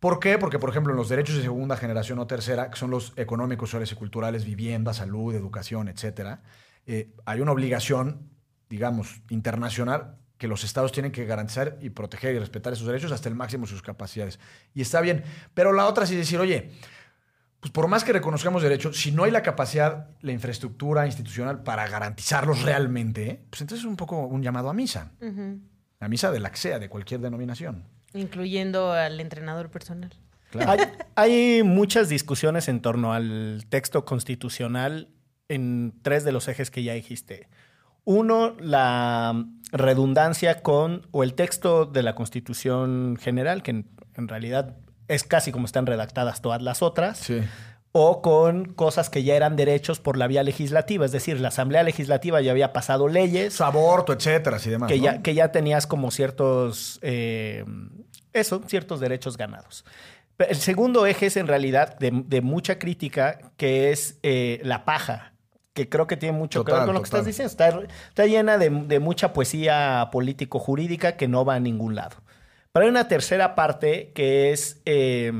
¿Por qué? Porque, por ejemplo, en los derechos de segunda generación o tercera, que son los económicos, sociales y culturales, vivienda, salud, educación, etcétera, eh, hay una obligación, digamos, internacional que los estados tienen que garantizar y proteger y respetar esos derechos hasta el máximo de sus capacidades. Y está bien. Pero la otra sí es decir, oye, pues por más que reconozcamos derechos, si no hay la capacidad, la infraestructura institucional para garantizarlos realmente, pues entonces es un poco un llamado a misa. A misa de la que sea, de cualquier denominación. Incluyendo al entrenador personal. Hay, hay muchas discusiones en torno al texto constitucional en tres de los ejes que ya dijiste. Uno, la redundancia con, o el texto de la Constitución General, que en, en realidad es casi como están redactadas todas las otras, Sí. o con cosas que ya eran derechos por la vía legislativa. Es decir, la Asamblea Legislativa ya había pasado leyes Aborto, etcétera, y demás. que, ¿no? ya, que ya tenías como ciertos, eh, eso, ciertos derechos ganados. El segundo eje es en realidad de, de mucha crítica, que es eh, la paja, que creo que tiene mucho que ver con lo que estás diciendo. Está, está llena de, de mucha poesía político-jurídica que no va a ningún lado. Pero hay una tercera parte que es... eh,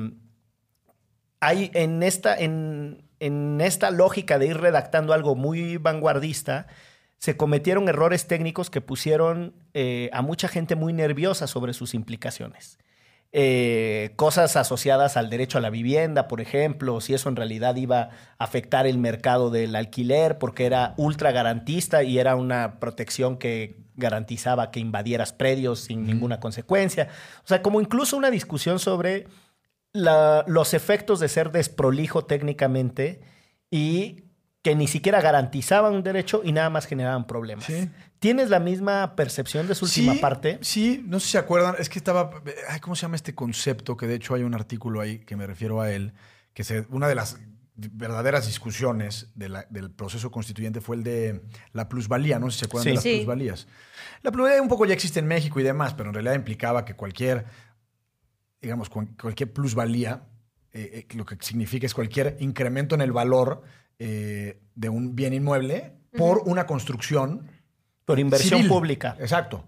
hay en esta, en, en esta lógica de ir redactando algo muy vanguardista, se cometieron errores técnicos que pusieron eh, a mucha gente muy nerviosa sobre sus implicaciones. Eh, cosas asociadas al derecho a la vivienda, por ejemplo, si eso en realidad iba a afectar el mercado del alquiler, porque era ultra garantista y era una protección que garantizaba que invadieras predios sin ninguna consecuencia. O sea, como incluso una discusión sobre la- los efectos de ser desprolijo técnicamente y que ni siquiera garantizaban un derecho y nada más generaban problemas. Sí. ¿Tienes la misma percepción de su última sí, parte? Sí, no sé si se acuerdan, es que estaba, ay, ¿cómo se llama este concepto? Que de hecho hay un artículo ahí que me refiero a él, que se, una de las verdaderas discusiones de la- del proceso constituyente fue el de la plusvalía, no sé si se acuerdan Sí. de las Sí. plusvalías. La plusvalía un poco ya existe en México y demás, pero en realidad implicaba que cualquier, digamos, cual- cualquier plusvalía, eh, eh, lo que significa es cualquier incremento en el valor eh, de un bien inmueble por una construcción Por inversión civil. pública. Exacto.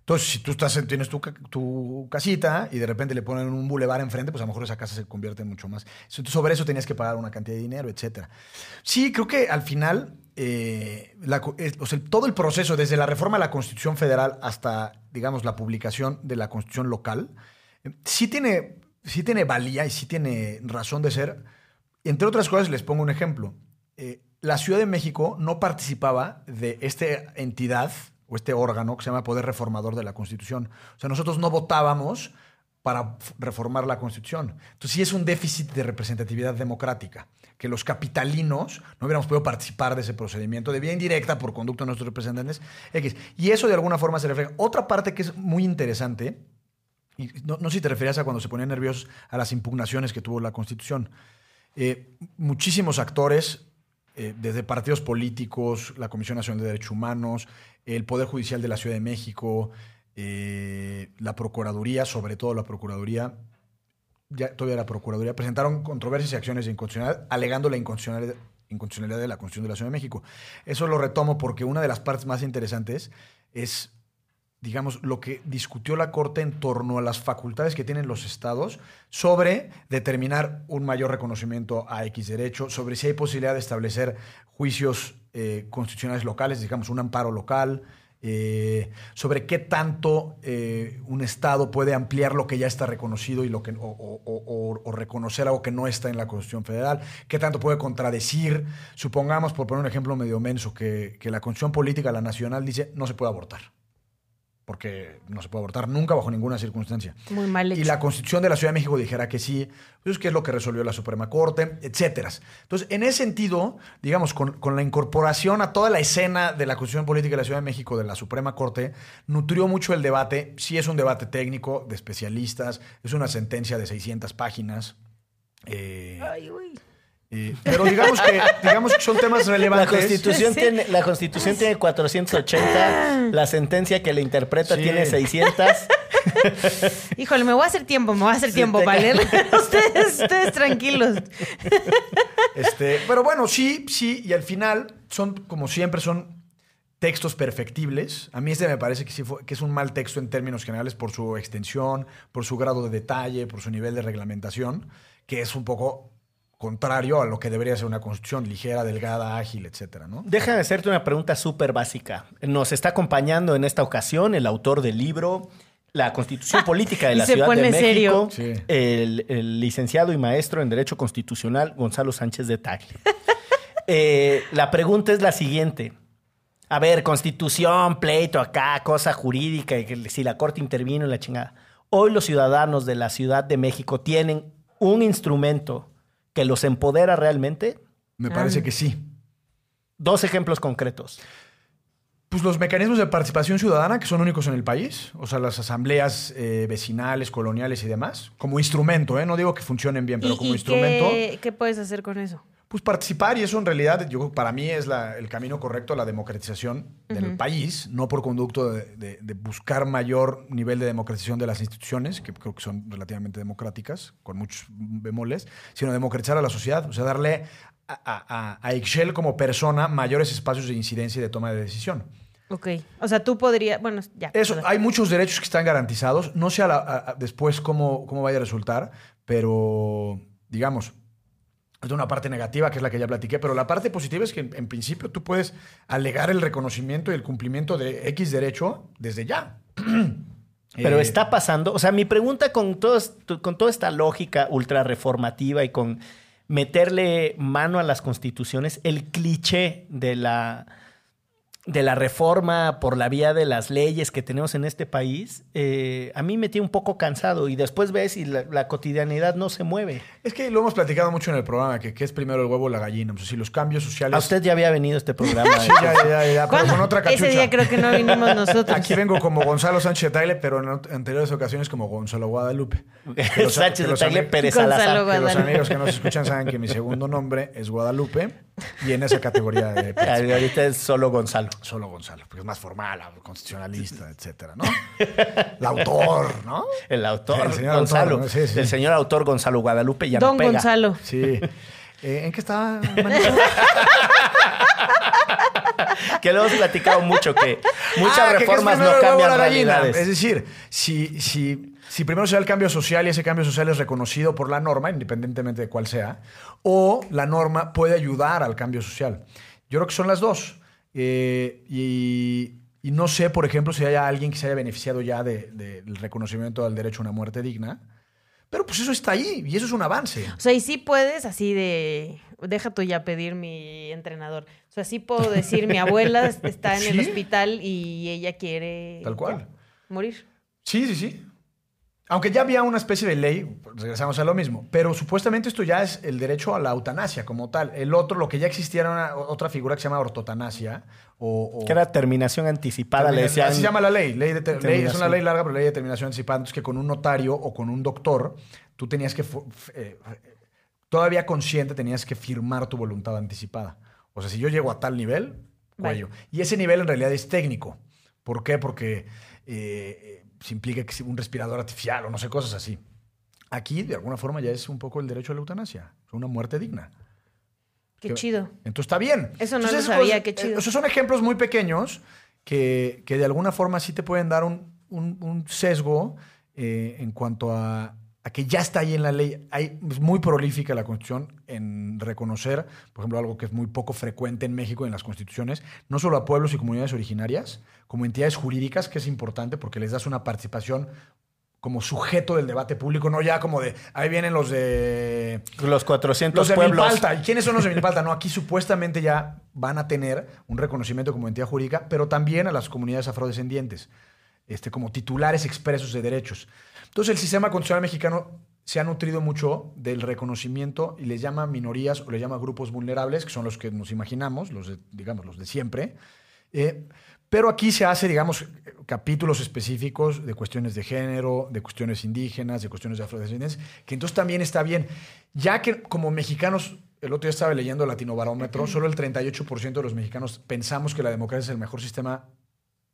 Entonces, si tú estás, en- tienes tu, tu casita y de repente le ponen un bulevar enfrente, pues a lo mejor esa casa se convierte en mucho más. Entonces, sobre eso tenías que pagar una cantidad de dinero, etcétera. Sí, creo que al final, eh, la o sea, todo el proceso, desde la reforma de la Constitución Federal hasta, digamos, la publicación de la Constitución local, eh, sí tiene, sí tiene valía y sí tiene razón de ser. Entre otras cosas, les pongo un ejemplo. Eh, la Ciudad de México no participaba de esta entidad o este órgano que se llama Poder Reformador de la Constitución. O sea, nosotros no votábamos para reformar la Constitución. Entonces sí es un déficit de representatividad democrática, que los capitalinos no hubiéramos podido participar de ese procedimiento de vía indirecta por conducto de nuestros representantes X. Y eso de alguna forma se refleja. Otra parte que es muy interesante y no, no sé si te referías a cuando se ponían nerviosos a las impugnaciones que tuvo la Constitución. Eh, muchísimos actores, eh, desde partidos políticos, la Comisión Nacional de Derechos Humanos, el Poder Judicial de la Ciudad de México, eh, la Procuraduría, sobre todo la Procuraduría, ya todavía la Procuraduría, presentaron controversias y acciones de inconstitucionalidad alegando la inconstitucionalidad, inconstitucionalidad de la Constitución de la Ciudad de México. Eso lo retomo porque una de las partes más interesantes es digamos, lo que discutió la Corte en torno a las facultades que tienen los estados sobre determinar un mayor reconocimiento a X derecho, sobre si hay posibilidad de establecer juicios eh, constitucionales locales, digamos, un amparo local, eh, sobre qué tanto eh, un estado puede ampliar lo que ya está reconocido y lo que, o, o- reconocer algo que no está en la Constitución Federal, qué tanto puede contradecir. Supongamos, por poner un ejemplo medio menso, que, que la Constitución Política, la nacional, dice no se puede abortar porque no se puede abortar nunca bajo ninguna circunstancia. Muy mal hecho. Y la Constitución de la Ciudad de México dijera que sí, pues que es lo que resolvió la Suprema Corte, etcétera. Entonces, en ese sentido, digamos, con, con la incorporación a toda la escena de la Constitución Política de la Ciudad de México de la Suprema Corte, nutrió mucho el debate. Sí es un debate técnico de especialistas, es una sentencia de 600 páginas. eh, Ay, uy. Eh, pero digamos que, digamos que son temas La relevantes. constitución, Sí. tiene, la constitución tiene 480, la sentencia que la interpreta Sí. tiene 600. Híjole, me voy a hacer tiempo, me voy a hacer tiempo, te- ¿vale? ustedes, ustedes tranquilos. Este, pero bueno, sí, sí, y al final son, como siempre, son textos perfectibles. A mí este me parece que, sí fue- que es un mal texto en términos generales por su extensión, por su grado de detalle, por su nivel de reglamentación, que es un poco contrario a lo que debería ser una constitución ligera, delgada, ágil, etcétera, ¿no? Déjame hacerte una pregunta súper básica. Nos está acompañando en esta ocasión el autor del libro La Constitución Política de la Ciudad de México. Sí. el, el licenciado y maestro en Derecho Constitucional Gonzalo Sánchez de Tagle. Eh, la pregunta es la siguiente. A ver, constitución, pleito acá, cosa jurídica, y que si la Corte intervino en la chingada. Hoy los ciudadanos de la Ciudad de México tienen un instrumento que los empodera realmente. Me parece que sí. Dos ejemplos concretos. Pues los mecanismos de participación ciudadana que son únicos en el país, o sea, las asambleas eh, vecinales, coloniales y demás, como instrumento, ¿eh? no digo que funcionen bien, pero ¿Y- como y instrumento. qué, qué puedes hacer con eso? Pues participar, y eso en realidad, yo para mí es la- el camino correcto a la democratización del país, no por conducto de, de- de buscar mayor nivel de democratización de las instituciones, que creo que son relativamente democráticas, con muchos bemoles, sino democratizar a la sociedad, o sea, darle a, a, a Excel como persona mayores espacios de incidencia y de toma de decisión. Ok. O sea, tú podrías. Bueno, ya. Eso, hay muchos derechos que están garantizados. No sé a la- después cómo, cómo vaya a resultar, pero digamos, es una parte negativa que es la que ya platiqué, pero la parte positiva es que en, en principio tú puedes alegar el reconocimiento y el cumplimiento de X derecho desde ya. Pero Eh, está pasando, o sea, mi pregunta con, todo con toda esta lógica ultra reformativa y con meterle mano a las constituciones, el cliché de la, de la reforma por la vía de las leyes que tenemos en este país, eh, a mí me tiene un poco cansado y después ves y la, la cotidianidad no se mueve. Es que lo hemos platicado mucho en el programa, que, que es primero el huevo o la gallina. O sea, si los cambios sociales... A usted ya había venido a este programa. Sí, ya, ya, ya, ya, pero con otra cachucha. Ese día creo que no vinimos nosotros. Aquí vengo como Gonzalo Sánchez de Tagle, pero en anteriores ocasiones como Gonzalo Guadalupe. Los- Sánchez de amigos- Pérez Gonzalo Salazar. Que los amigos que nos escuchan saben que mi segundo nombre es Guadalupe y en esa categoría de Ah, Ahorita es solo Gonzalo. solo Gonzalo, porque es más formal, constitucionalista, etcétera, ¿no? El autor, ¿no? El autor El señor Gonzalo. autor, ¿no? Sí, sí. El señor autor Gonzalo Guadalupe ya Don no pega. Gonzalo. Sí. Eh, ¿En qué estaba? Que lo hemos platicado mucho, que muchas Ah, que es reformas no cambian realidades. Es decir, si, si, si primero se da el cambio social y ese cambio social es reconocido por la norma, independientemente de cuál sea, o la norma puede ayudar al cambio social. Yo creo que son las dos. Eh, y, y no sé, por ejemplo, si haya alguien que se haya beneficiado ya de- del reconocimiento del derecho a una muerte digna. Pero pues eso está ahí y eso es un avance. O sea, y sí puedes así de. Deja tú ya pedir mi entrenador. O sea, sí puedo decir, mi abuela está en el hospital y ella quiere. Tal cual. Morir. Sí, sí, sí. Aunque ya había una especie de ley, regresamos a lo mismo, pero supuestamente esto ya es el derecho a la eutanasia como tal. El otro, lo que ya existía era una- otra figura que se llama ortotanasia. O, o- Que era terminación anticipada, le Termina- decían. Así se llama la ley. ley, de ter- ley- es una ley larga, pero ley de terminación anticipada. Entonces, que con un notario o con un doctor, tú tenías que, eh, eh, todavía consciente, tenías que firmar tu voluntad anticipada. O sea, si yo llego a tal nivel, cuello. Y ese nivel en realidad es técnico. ¿Por qué? Porque eh, eh, se implica que un respirador artificial o no sé, cosas así. Aquí, de alguna forma, ya es un poco el derecho a la eutanasia. Una muerte digna. Qué Que- chido. Entonces está bien. Eso no Entonces, lo sabía, qué chido. o sea, son ejemplos muy pequeños que, que de alguna forma sí te pueden dar un, un- un sesgo eh, en cuanto a, a que ya está ahí en la ley. Hay, es muy prolífica la Constitución en reconocer, por ejemplo, algo que es muy poco frecuente en México en las constituciones, no solo a pueblos y comunidades originarias, como entidades jurídicas, que es importante porque les das una participación como sujeto del debate público, no ya como de, ahí vienen los de Los 400 los de pueblos. Milpalta. ¿Y quiénes son los de Milpalta? No, aquí supuestamente ya van a tener un reconocimiento como entidad jurídica, pero también a las comunidades afrodescendientes, este, como titulares expresos de derechos. Entonces, el sistema constitucional mexicano se ha nutrido mucho del reconocimiento y les llama minorías o les llama grupos vulnerables, que son los que nos imaginamos, los de, digamos, los de siempre. Eh, pero aquí se hace, digamos, capítulos específicos de cuestiones de género, de cuestiones indígenas, de cuestiones de afrodescendencia, que entonces también está bien. Ya que como mexicanos, el otro día estaba leyendo Latino Barómetro, solo el 38% de los mexicanos pensamos que la democracia es el mejor sistema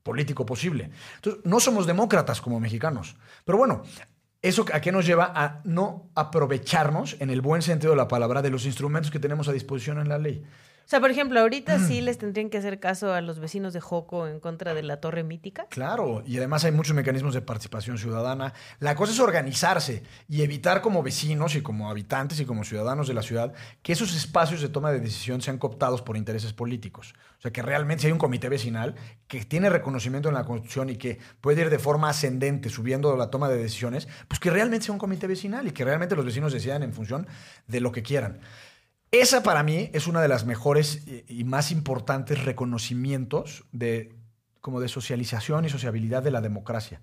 político posible. Entonces, no somos demócratas como mexicanos. Pero bueno, ¿eso a qué nos lleva? A no aprovecharnos, en el buen sentido de la palabra, de los instrumentos que tenemos a disposición en la ley. O sea, por ejemplo, ahorita Mm. sí les tendrían que hacer caso a los vecinos de Joco en contra de la torre mítica. Claro, y además hay muchos mecanismos de participación ciudadana. La cosa es organizarse y evitar como vecinos y como habitantes y como ciudadanos de la ciudad que esos espacios de toma de decisión sean cooptados por intereses políticos. O sea, que realmente si hay un comité vecinal que tiene reconocimiento en la Constitución y que puede ir de forma ascendente subiendo la toma de decisiones, pues que realmente sea un comité vecinal y que realmente los vecinos decidan en función de lo que quieran. Esa para mí es una de las mejores y más importantes reconocimientos de, como de socialización y sociabilidad de la democracia.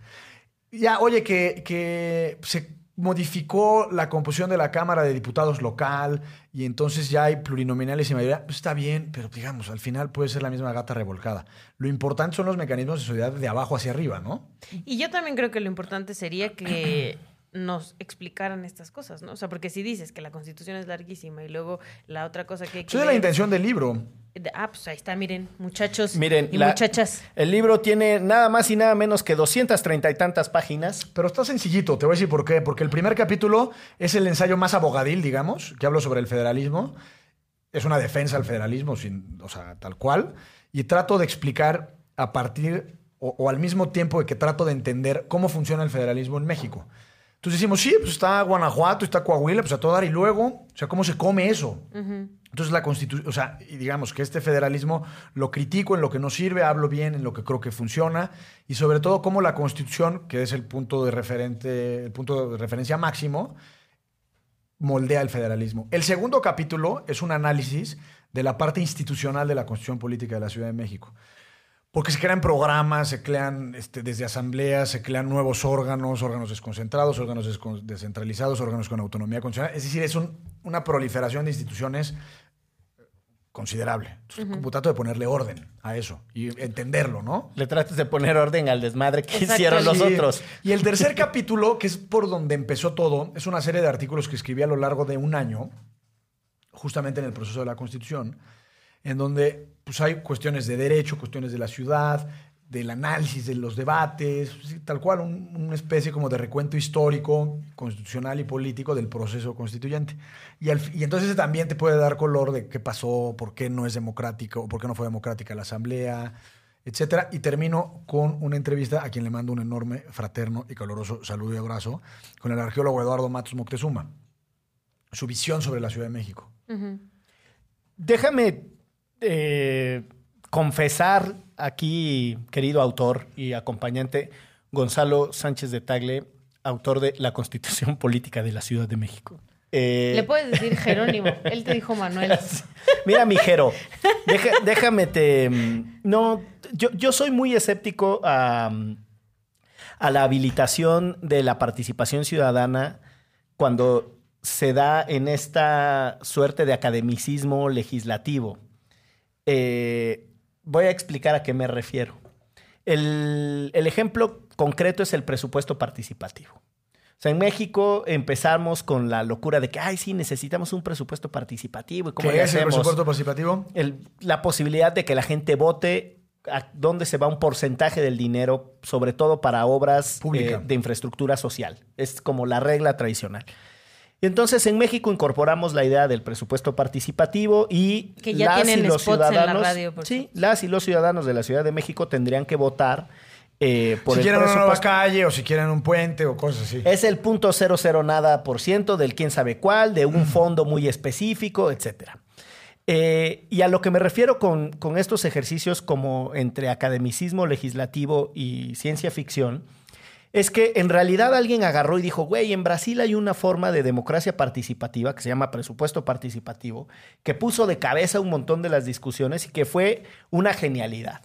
Ya, oye, que, que se modificó la composición de la Cámara de Diputados local y entonces ya hay plurinominales y mayoría, pues está bien, pero digamos, al final puede ser la misma gata revolcada. Lo importante son los mecanismos de sociedad de abajo hacia arriba, ¿no? Y yo también creo que lo importante sería que nos explicaran estas cosas, ¿no? O sea, porque si dices que la constitución es larguísima y luego la otra cosa que hay que Esa es la intención del libro. Ah, pues ahí está, miren, muchachos Miren, y la- muchachas. El libro tiene nada más y nada menos que 230 y tantas páginas. Pero está sencillito, te voy a decir por qué. Porque el primer capítulo es el ensayo más abogadil, digamos, que hablo sobre el federalismo. Es una defensa al federalismo, sin, o sea, tal cual. Y trato de explicar a partir o, o al mismo tiempo de que trato de entender cómo funciona el federalismo en México. Entonces decimos, sí, pues está Guanajuato, está Coahuila, pues a todo dar. Y luego, o sea, ¿cómo se come eso? Entonces la constitución, o sea, digamos que este federalismo lo critico en lo que no sirve, hablo bien en lo que creo que funciona y sobre todo cómo la constitución, que es el punto de referente, el punto de referencia máximo, moldea el federalismo. El segundo capítulo es un análisis de la parte institucional de la constitución política de la Ciudad de México. Porque se crean programas, se crean este, desde asambleas, se crean nuevos órganos, órganos desconcentrados, órganos descon- descentralizados, órganos con autonomía constitucional. Es decir, es un- una proliferación de instituciones considerable. Entonces, como trato de ponerle orden a eso y entenderlo, ¿no? Le tratas de poner orden al desmadre que Exacto. hicieron los Sí. otros. Y el tercer capítulo, que es por donde empezó todo, es una serie de artículos que escribí a lo largo de un año, justamente en el proceso de la Constitución, en donde pues, hay cuestiones de derecho, cuestiones de la ciudad, del análisis de los debates, tal cual, un- una especie como de recuento histórico, constitucional y político del proceso constituyente. Y, al y entonces también te puede dar color de qué pasó, por qué no es democrático, o por qué no fue democrática la asamblea, etcétera. Y termino con una entrevista a quien le mando un enorme, fraterno y caloroso saludo y abrazo, con el arqueólogo Eduardo Matos Moctezuma. Su visión sobre la Ciudad de México. Déjame eh, confesar aquí, querido autor y acompañante, Gonzalo Sánchez de Tagle, autor de La Constitución Política de la Ciudad de México. Eh, Le puedes decir Jerónimo. Él te dijo Manuel. Mira, mijero, deja- déjame te... mm, No, yo, yo soy muy escéptico a, mm, a la habilitación de la participación ciudadana cuando se da en esta suerte de academicismo legislativo. Eh, voy a explicar a qué me refiero. El, el ejemplo concreto es el presupuesto participativo. O sea, en México empezamos con la locura de que, ay, sí, necesitamos un presupuesto participativo. ¿Y cómo ¿Qué es el presupuesto participativo? el- la posibilidad de que la gente vote a dónde se va un porcentaje del dinero, sobre todo para obras eh, de infraestructura social. Es como la regla tradicional. Y entonces en México incorporamos la idea del presupuesto participativo y Que ya tienen spots en la radio, por sí, las y los ciudadanos de la Ciudad de México tendrían que votar eh, por si el quieren una nueva calle o si quieren un puente o cosas así. Es el punto cero cero nada por ciento del quién sabe cuál, de un fondo muy específico, etcétera. Eh, y a lo que me refiero con, con estos ejercicios como entre academicismo legislativo y ciencia ficción, es que en realidad alguien agarró y dijo, güey, en Brasil hay una forma de democracia participativa que se llama presupuesto participativo, que puso de cabeza un montón de las discusiones y que fue una genialidad.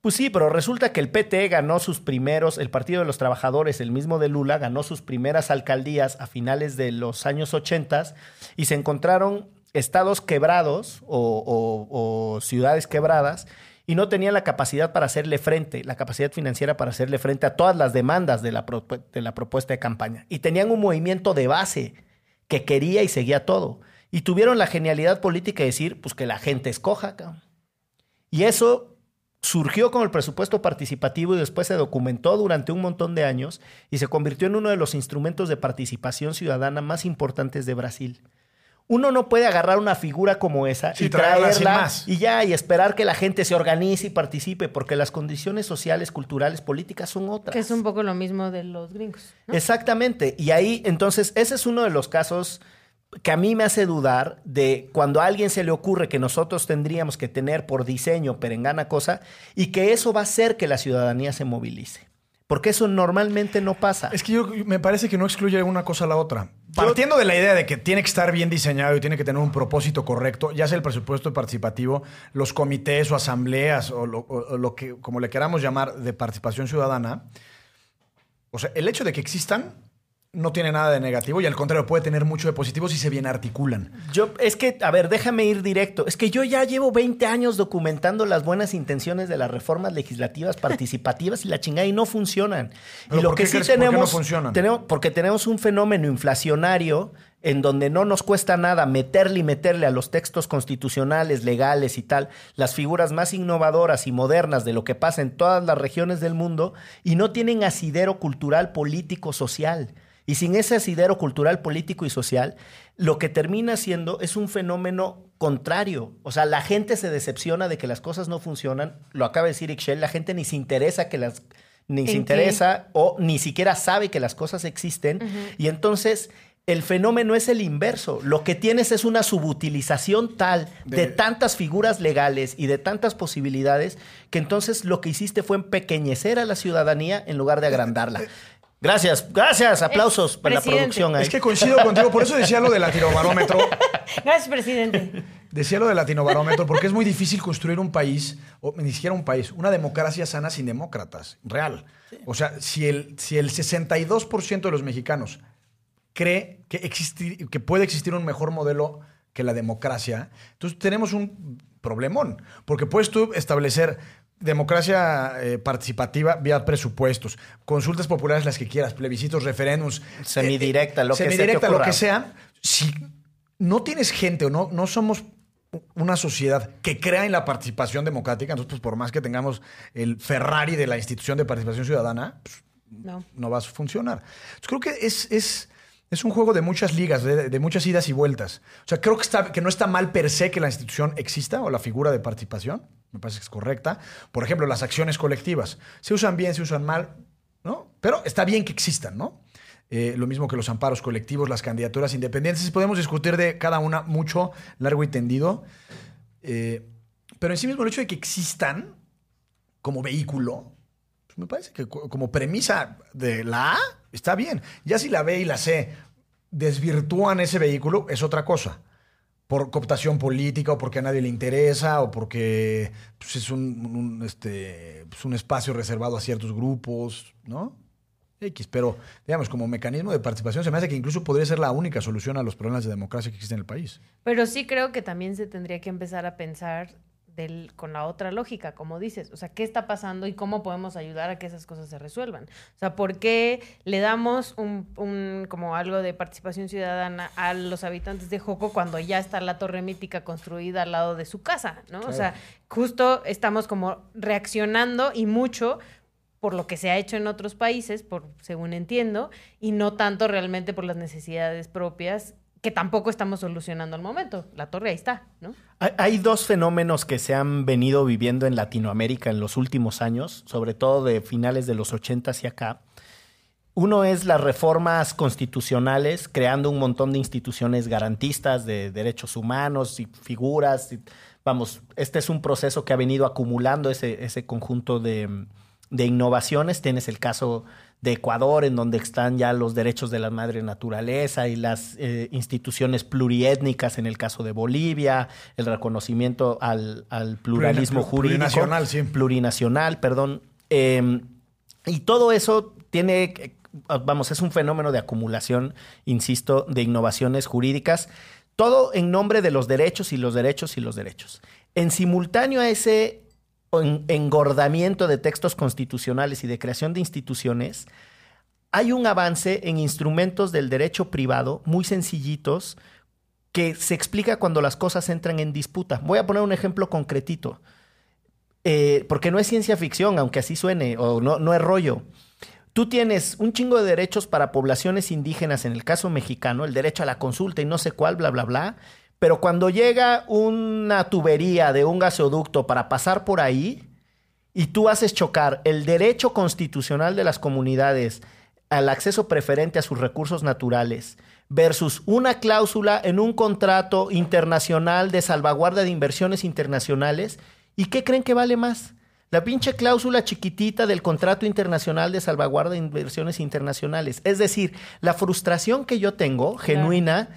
Pues sí, pero resulta que el PT ganó sus primeros, el Partido de los Trabajadores, el mismo de Lula, ganó sus primeras alcaldías a finales de los años 80 y se encontraron estados quebrados o, o- o ciudades quebradas y no tenían la capacidad para hacerle frente, la capacidad financiera para hacerle frente a todas las demandas de la, de la propuesta de campaña. Y tenían un movimiento de base que quería y seguía todo. Y tuvieron la genialidad política de decir, pues que la gente escoja. Y eso surgió con el presupuesto participativo y después se documentó durante un montón de años y se convirtió en uno de los instrumentos de participación ciudadana más importantes de Brasil. Uno no puede agarrar una figura como esa Sí, y traerla sin traerla más. y ya y esperar que la gente se organice y participe porque las condiciones sociales, culturales, políticas son otras. Que es un poco lo mismo de los gringos. ¿no? Exactamente. Y ahí, entonces, ese es uno de los casos que a mí me hace dudar de cuando a alguien se le ocurre que nosotros tendríamos que tener por diseño perengana cosa y que eso va a hacer que la ciudadanía se movilice. Porque eso normalmente no pasa. Es que yo me parece que no excluye una cosa a la otra. Partiendo de la idea de que tiene que estar bien diseñado y tiene que tener un propósito correcto, ya sea el presupuesto participativo, los comités o asambleas o lo, o- o lo que, como le queramos llamar, de participación ciudadana, o sea, el hecho de que existan no tiene nada de negativo y al contrario puede tener mucho de positivo si se bien articulan. Yo, es que, a ver, déjame ir directo. Es que yo ya llevo 20 años documentando las buenas intenciones de las reformas legislativas participativas y la chingada y no funcionan. ¿Pero y lo que sí crees- por qué no tenemos, funcionan? tenemos- porque tenemos un fenómeno inflacionario en donde no nos cuesta nada meterle y meterle a los textos constitucionales, legales y tal, las figuras más innovadoras y modernas de lo que pasa en todas las regiones del mundo y no tienen asidero cultural, político, social. Y sin ese asidero cultural, político y social, lo que termina siendo es un fenómeno contrario. O sea, la gente se decepciona de que las cosas no funcionan. Lo acaba de decir Ixchel, la gente ni se interesa que las ni se interesa o ni siquiera sabe que las cosas existen. Y entonces el fenómeno es el inverso. Lo que tienes es una subutilización tal de, De- tantas figuras legales y de tantas posibilidades que entonces lo que hiciste fue empequeñecer a la ciudadanía en lugar de agrandarla. Gracias, gracias, aplausos para la producción. ahí. Es que coincido contigo, por eso decía lo del latinobarómetro. Gracias, presidente. Decía lo del latinobarómetro, porque es muy difícil construir un país, o ni siquiera un país, una democracia sana sin demócratas, real. O sea, si el, si el 62% de los mexicanos cree que, existir, que puede existir un mejor modelo que la democracia, entonces tenemos un problemón, porque puedes tú establecer democracia eh, participativa vía presupuestos, consultas populares las que quieras, plebiscitos, referéndums, Semidirecta, lo que semidirecta, lo que sea. Si no tienes gente o no, no somos una sociedad que crea en la participación democrática, entonces pues, por más que tengamos el Ferrari de la institución de participación ciudadana, pues, No. no va a funcionar. Entonces, creo que es, es, es un juego de muchas ligas, de, de muchas idas y vueltas. O sea, creo que, está, que no está mal per se que la institución exista o la figura de participación. Me parece que es correcta. Por ejemplo, las acciones colectivas. Se usan bien, se usan mal, ¿no? Pero está bien que existan, ¿no? Eh, lo mismo que los amparos colectivos, las candidaturas independientes. Podemos discutir de cada una mucho, largo y tendido. Eh, pero en sí mismo el hecho de que existan como vehículo, pues me parece que co- como premisa de la A está bien. Ya si la B y la C desvirtúan ese vehículo, es otra cosa. Por cooptación política o porque a nadie le interesa o porque pues, es un, este, pues, un espacio reservado a ciertos grupos, ¿no? X, pero digamos, como mecanismo de participación se me hace que incluso podría ser la única solución a los problemas de democracia que existen en el país. Pero sí creo que también se tendría que empezar a pensar del, con la otra lógica, como dices. O sea, ¿qué está pasando y cómo podemos ayudar a que esas cosas se resuelvan? O sea, ¿por qué le damos un, un como algo de participación ciudadana a los habitantes de Joco cuando ya está la torre mítica construida al lado de su casa? ¿no? O sea, justo estamos como reaccionando y mucho por lo que se ha hecho en otros países, por según entiendo, y no tanto realmente por las necesidades propias que tampoco estamos solucionando al momento. La torre ahí está, ¿no? Hay, dos fenómenos que se han venido viviendo en Latinoamérica en los últimos años, sobre todo de finales de los 80 hacia acá. Uno es las reformas constitucionales, creando un montón de instituciones garantistas de derechos humanos y figuras. y, vamos, este es un proceso que ha venido acumulando ese, ese conjunto de, de innovaciones. Tienes el caso de Ecuador, en donde están ya los derechos de la madre naturaleza y las eh, instituciones pluriétnicas, en el caso de Bolivia, el reconocimiento al, al pluralismo jurídico. plurinacional, sí. Plurinacional, perdón. Eh, y todo eso tiene, eh, vamos, es un fenómeno de acumulación, insisto, de innovaciones jurídicas, todo en nombre de los derechos y los derechos y los derechos. En simultáneo a ese engordamiento de textos constitucionales y de creación de instituciones, hay un avance en instrumentos del derecho privado muy sencillitos que se explica cuando las cosas entran en disputa. Voy a poner un ejemplo concretito, eh, porque no es ciencia ficción, aunque así suene, o no, no es rollo. Tú tienes un chingo de derechos para poblaciones indígenas, en el caso mexicano, el derecho a la consulta y no sé cuál, bla, bla, bla. Pero cuando llega una tubería de un gasoducto para pasar por ahí y tú haces chocar el derecho constitucional de las comunidades al acceso preferente a sus recursos naturales versus una cláusula en un contrato internacional de salvaguarda de inversiones internacionales, ¿y qué creen que vale más? La pinche cláusula chiquitita del contrato internacional de salvaguarda de inversiones internacionales. Es decir, la frustración que yo tengo, genuina,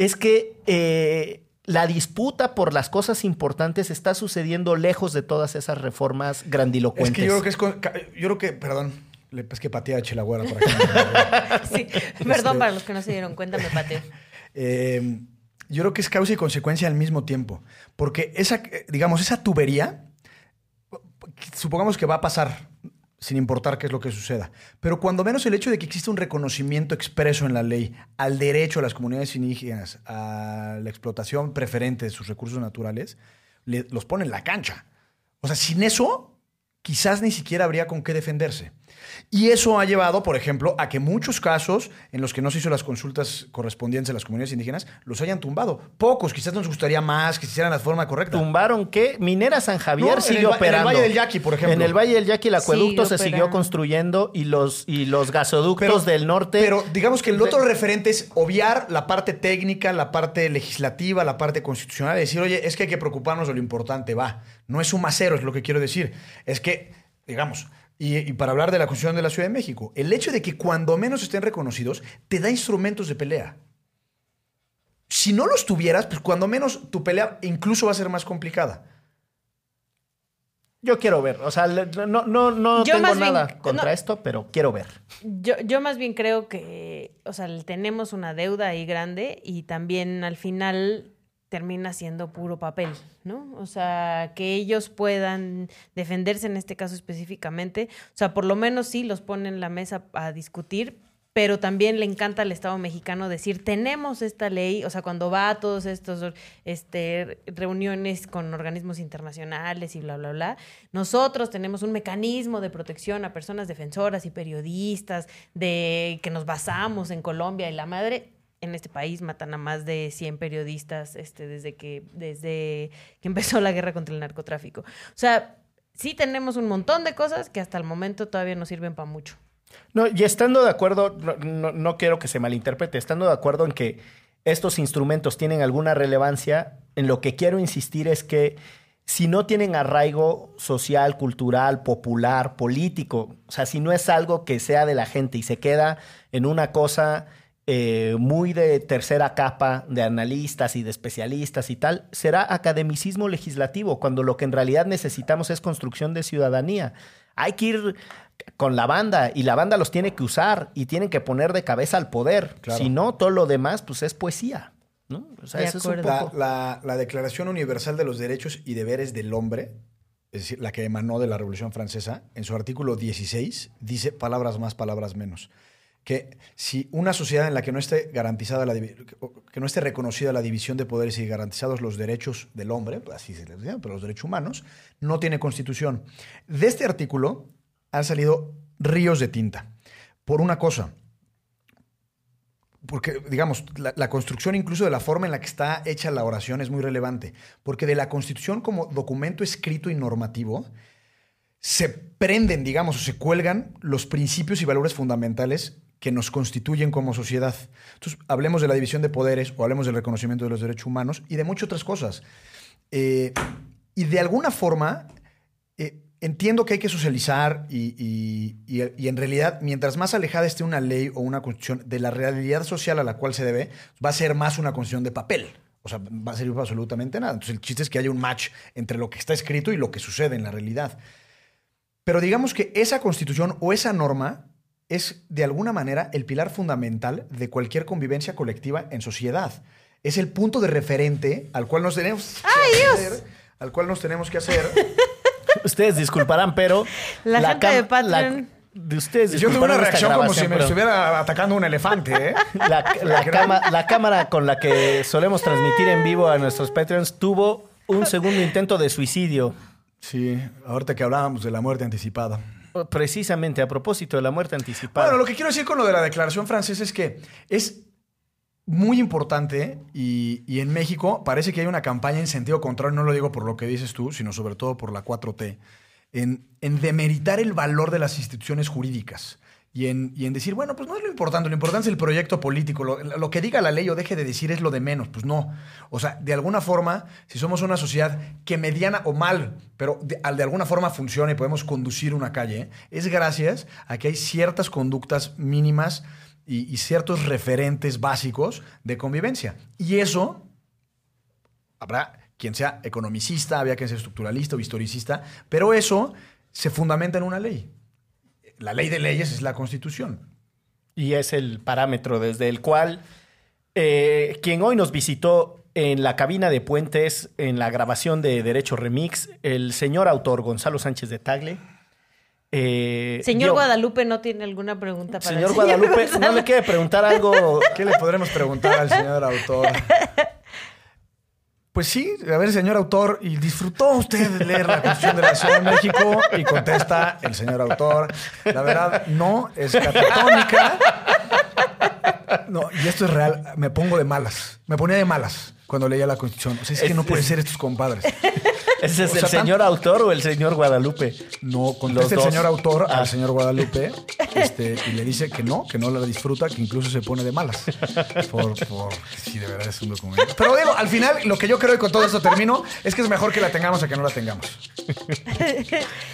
es que eh, la disputa por las cosas importantes está sucediendo lejos de todas esas reformas grandilocuentes. Es que yo creo que es. con- Yo creo que, perdón, le es que patea a Chelagüera por aquí. Sí, perdón para los que no se dieron cuenta, me pateo. Eh, yo creo que es causa y consecuencia al mismo tiempo. Porque esa, eh, digamos, esa tubería, supongamos que va a pasar sin importar qué es lo que suceda. Pero cuando menos el hecho de que exista un reconocimiento expreso en la ley al derecho a las comunidades indígenas a la explotación preferente de sus recursos naturales, le- los pone en la cancha. O sea, sin eso, quizás ni siquiera habría con qué defenderse. Y eso ha llevado, por ejemplo, a que muchos casos en los que no se hizo las consultas correspondientes a las comunidades indígenas los hayan tumbado. Pocos, quizás nos gustaría más que se hicieran de la forma correcta. tumbaron que Minera San Javier No, en sigue el va- en el operando. Valle del Yaqui, por ejemplo. En el Valle del Yaqui el acueducto se siguió operando. construyendo y los, y los gasoductos del norte. Pero digamos que el otro referente es obviar la parte técnica, la parte legislativa, la parte constitucional. y decir, oye, es que hay que preocuparnos de lo importante, va. No es un macero, es lo que quiero decir. Es que, digamos, y, y para hablar de la Constitución de la Ciudad de México, el hecho de que cuando menos estén reconocidos, te da instrumentos de pelea. Si no los tuvieras, pues cuando menos tu pelea incluso va a ser más complicada. Yo quiero ver. O sea, no, no, no Yo tengo bien- nada contra no. esto, pero quiero ver. Yo, yo más bien creo que, o sea, tenemos una deuda ahí grande y también al final termina siendo puro papel, ¿no? O sea, que ellos puedan defenderse en este caso específicamente, o sea, por lo menos sí los ponen en la mesa a discutir, pero también le encanta al Estado mexicano decir, tenemos esta ley, o sea, cuando va a todos estos este, reuniones con organismos internacionales y bla, bla, bla, nosotros tenemos un mecanismo de protección a personas defensoras y periodistas, de que nos basamos en Colombia y la madre. En este país matan a más de 100 periodistas este, desde, que, desde que empezó la guerra contra el narcotráfico. O sea, sí tenemos un montón de cosas que hasta el momento todavía no sirven para mucho. No, y estando de acuerdo, no, no- no quiero que se malinterprete, estando de acuerdo en que estos instrumentos tienen alguna relevancia, en lo que quiero insistir es que si no tienen arraigo social, cultural, popular, político, o sea, si no es algo que sea de la gente y se queda en una cosa eh, muy de tercera capa de analistas y de especialistas y tal, será academicismo legislativo, cuando lo que en realidad necesitamos es construcción de ciudadanía. Hay que ir con la banda y la banda los tiene que usar y tienen que poner de cabeza al poder. Claro. Si no, todo lo demás pues es poesía. ¿no? O sea, De eso es un acuerdo. poco- La, la- la Declaración Universal de los Derechos y Deberes del Hombre, es decir, la que emanó de la Revolución Francesa, en su artículo 16 dice palabras más, palabras menos. Que si una sociedad en la que no esté garantizada que no esté reconocida la división de poderes y garantizados los derechos del hombre, pues así se les dice, pero los derechos humanos, no tiene constitución. De este artículo han salido ríos de tinta. Por una cosa, porque, digamos, la construcción incluso de la forma en la que está hecha la oración es muy relevante, porque de la Constitución como documento escrito y normativo se prenden, digamos, o se cuelgan los principios y valores fundamentales que nos constituyen como sociedad. Entonces, hablemos de la división de poderes o hablemos del reconocimiento de los derechos humanos y de muchas otras cosas. Eh, y de alguna forma, eh, entiendo que hay que socializar y, y- y- en realidad, mientras más alejada esté una ley o una constitución de la realidad social a la cual se debe, va a ser más una constitución de papel. O sea, va a servir para absolutamente nada. Entonces, el chiste es que haya un match entre lo que está escrito y lo que sucede en la realidad. Pero digamos que esa constitución o esa norma es de alguna manera el pilar fundamental de cualquier convivencia colectiva en sociedad. Es el punto de referente al cual nos tenemos que hacer, al cual nos tenemos que hacer. Ustedes disculparán, pero... La gente cam- de Patreon- la- de ustedes Yo tuve una reacción como si me pero estuviera atacando un elefante, ¿eh? La, la cama- la cámara con la que solemos transmitir en vivo a nuestros Patreons tuvo un segundo intento de suicidio. Sí, ahorita que hablábamos de la muerte anticipada. Precisamente a propósito de la muerte anticipada. Bueno, lo que quiero decir con lo de la declaración francesa es que es muy importante y, en México parece que hay una campaña en sentido contrario, no lo digo por lo que dices tú, sino sobre todo por la 4T, en, en demeritar el valor de las instituciones jurídicas. Y en, decir, bueno, pues no es lo importante, lo importante es el proyecto político, lo, que diga la ley o deje de decir es lo de menos, pues no. O sea, de alguna forma, si somos una sociedad que mediana o mal, pero de, de alguna forma funciona y podemos conducir una calle, es gracias a que hay ciertas conductas mínimas y, y ciertos referentes básicos de convivencia. Y eso habrá quien sea economicista, había quien sea estructuralista o historicista, pero eso se fundamenta en una ley. La ley de leyes es la constitución. Y es el parámetro desde el cual eh, quien hoy nos visitó en la cabina de puentes, en la grabación de Derecho Remix, el señor autor Gonzalo Sánchez de Tagle. eh, Señor Guadalupe no tiene alguna pregunta para Señor el Guadalupe, ¿no le quiere preguntar algo? ¿Qué le podremos preguntar al señor autor? Pues sí, a ver, señor autor, ¿y disfrutó usted de leer la Constitución de la Ciudad de México? Y contesta el señor autor, la verdad, no, es catatónica. No, y esto es real, me pongo de malas, me ponía de malas cuando leía la Constitución. O sea, es que no puede ser estos compadres. ¿Ese es O el sea, señor autor o el señor Guadalupe? No, contesta el dos. señor autor Ah. al señor Guadalupe este, y le dice que no, que no la disfruta, que incluso se pone de malas. Por, por, sí, de verdad es un documento. Pero digo, al final, lo que yo creo y con todo esto termino es que es mejor que la tengamos a que no la tengamos.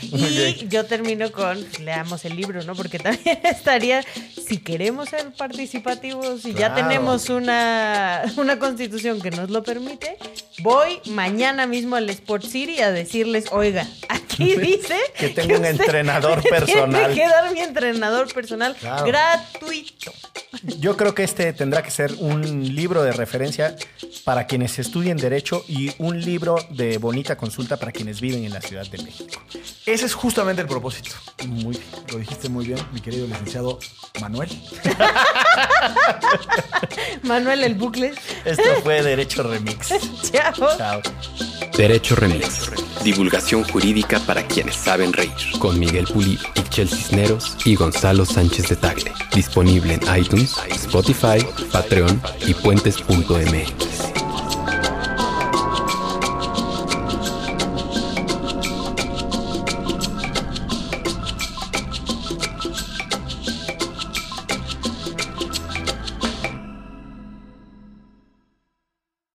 Y yo termino con, leamos el libro, ¿no? Porque también estaría, si queremos ser participativos y ya tenemos una, una constitución que nos lo permite, voy mañana mismo al City a decirles, oiga, aquí dice Que tengo un entrenador personal". Tiene que dar mi entrenador personal Claro. gratuito. Yo creo que este tendrá que ser un libro de referencia para quienes estudien Derecho y un libro de bonita consulta para quienes viven en la Ciudad de México. Ese es justamente el propósito. Muy bien. Lo dijiste muy bien, mi querido licenciado Manuel. Manuel el bucle. Esto fue Derecho Remix. Chao. Chao. Derecho Remix. Divulgación jurídica para quienes saben reír. Con Miguel Pulido, Ixchel Cisneros y Gonzalo Sánchez de Tagle. Disponible en iTunes, Spotify, Patreon y puentes.mx.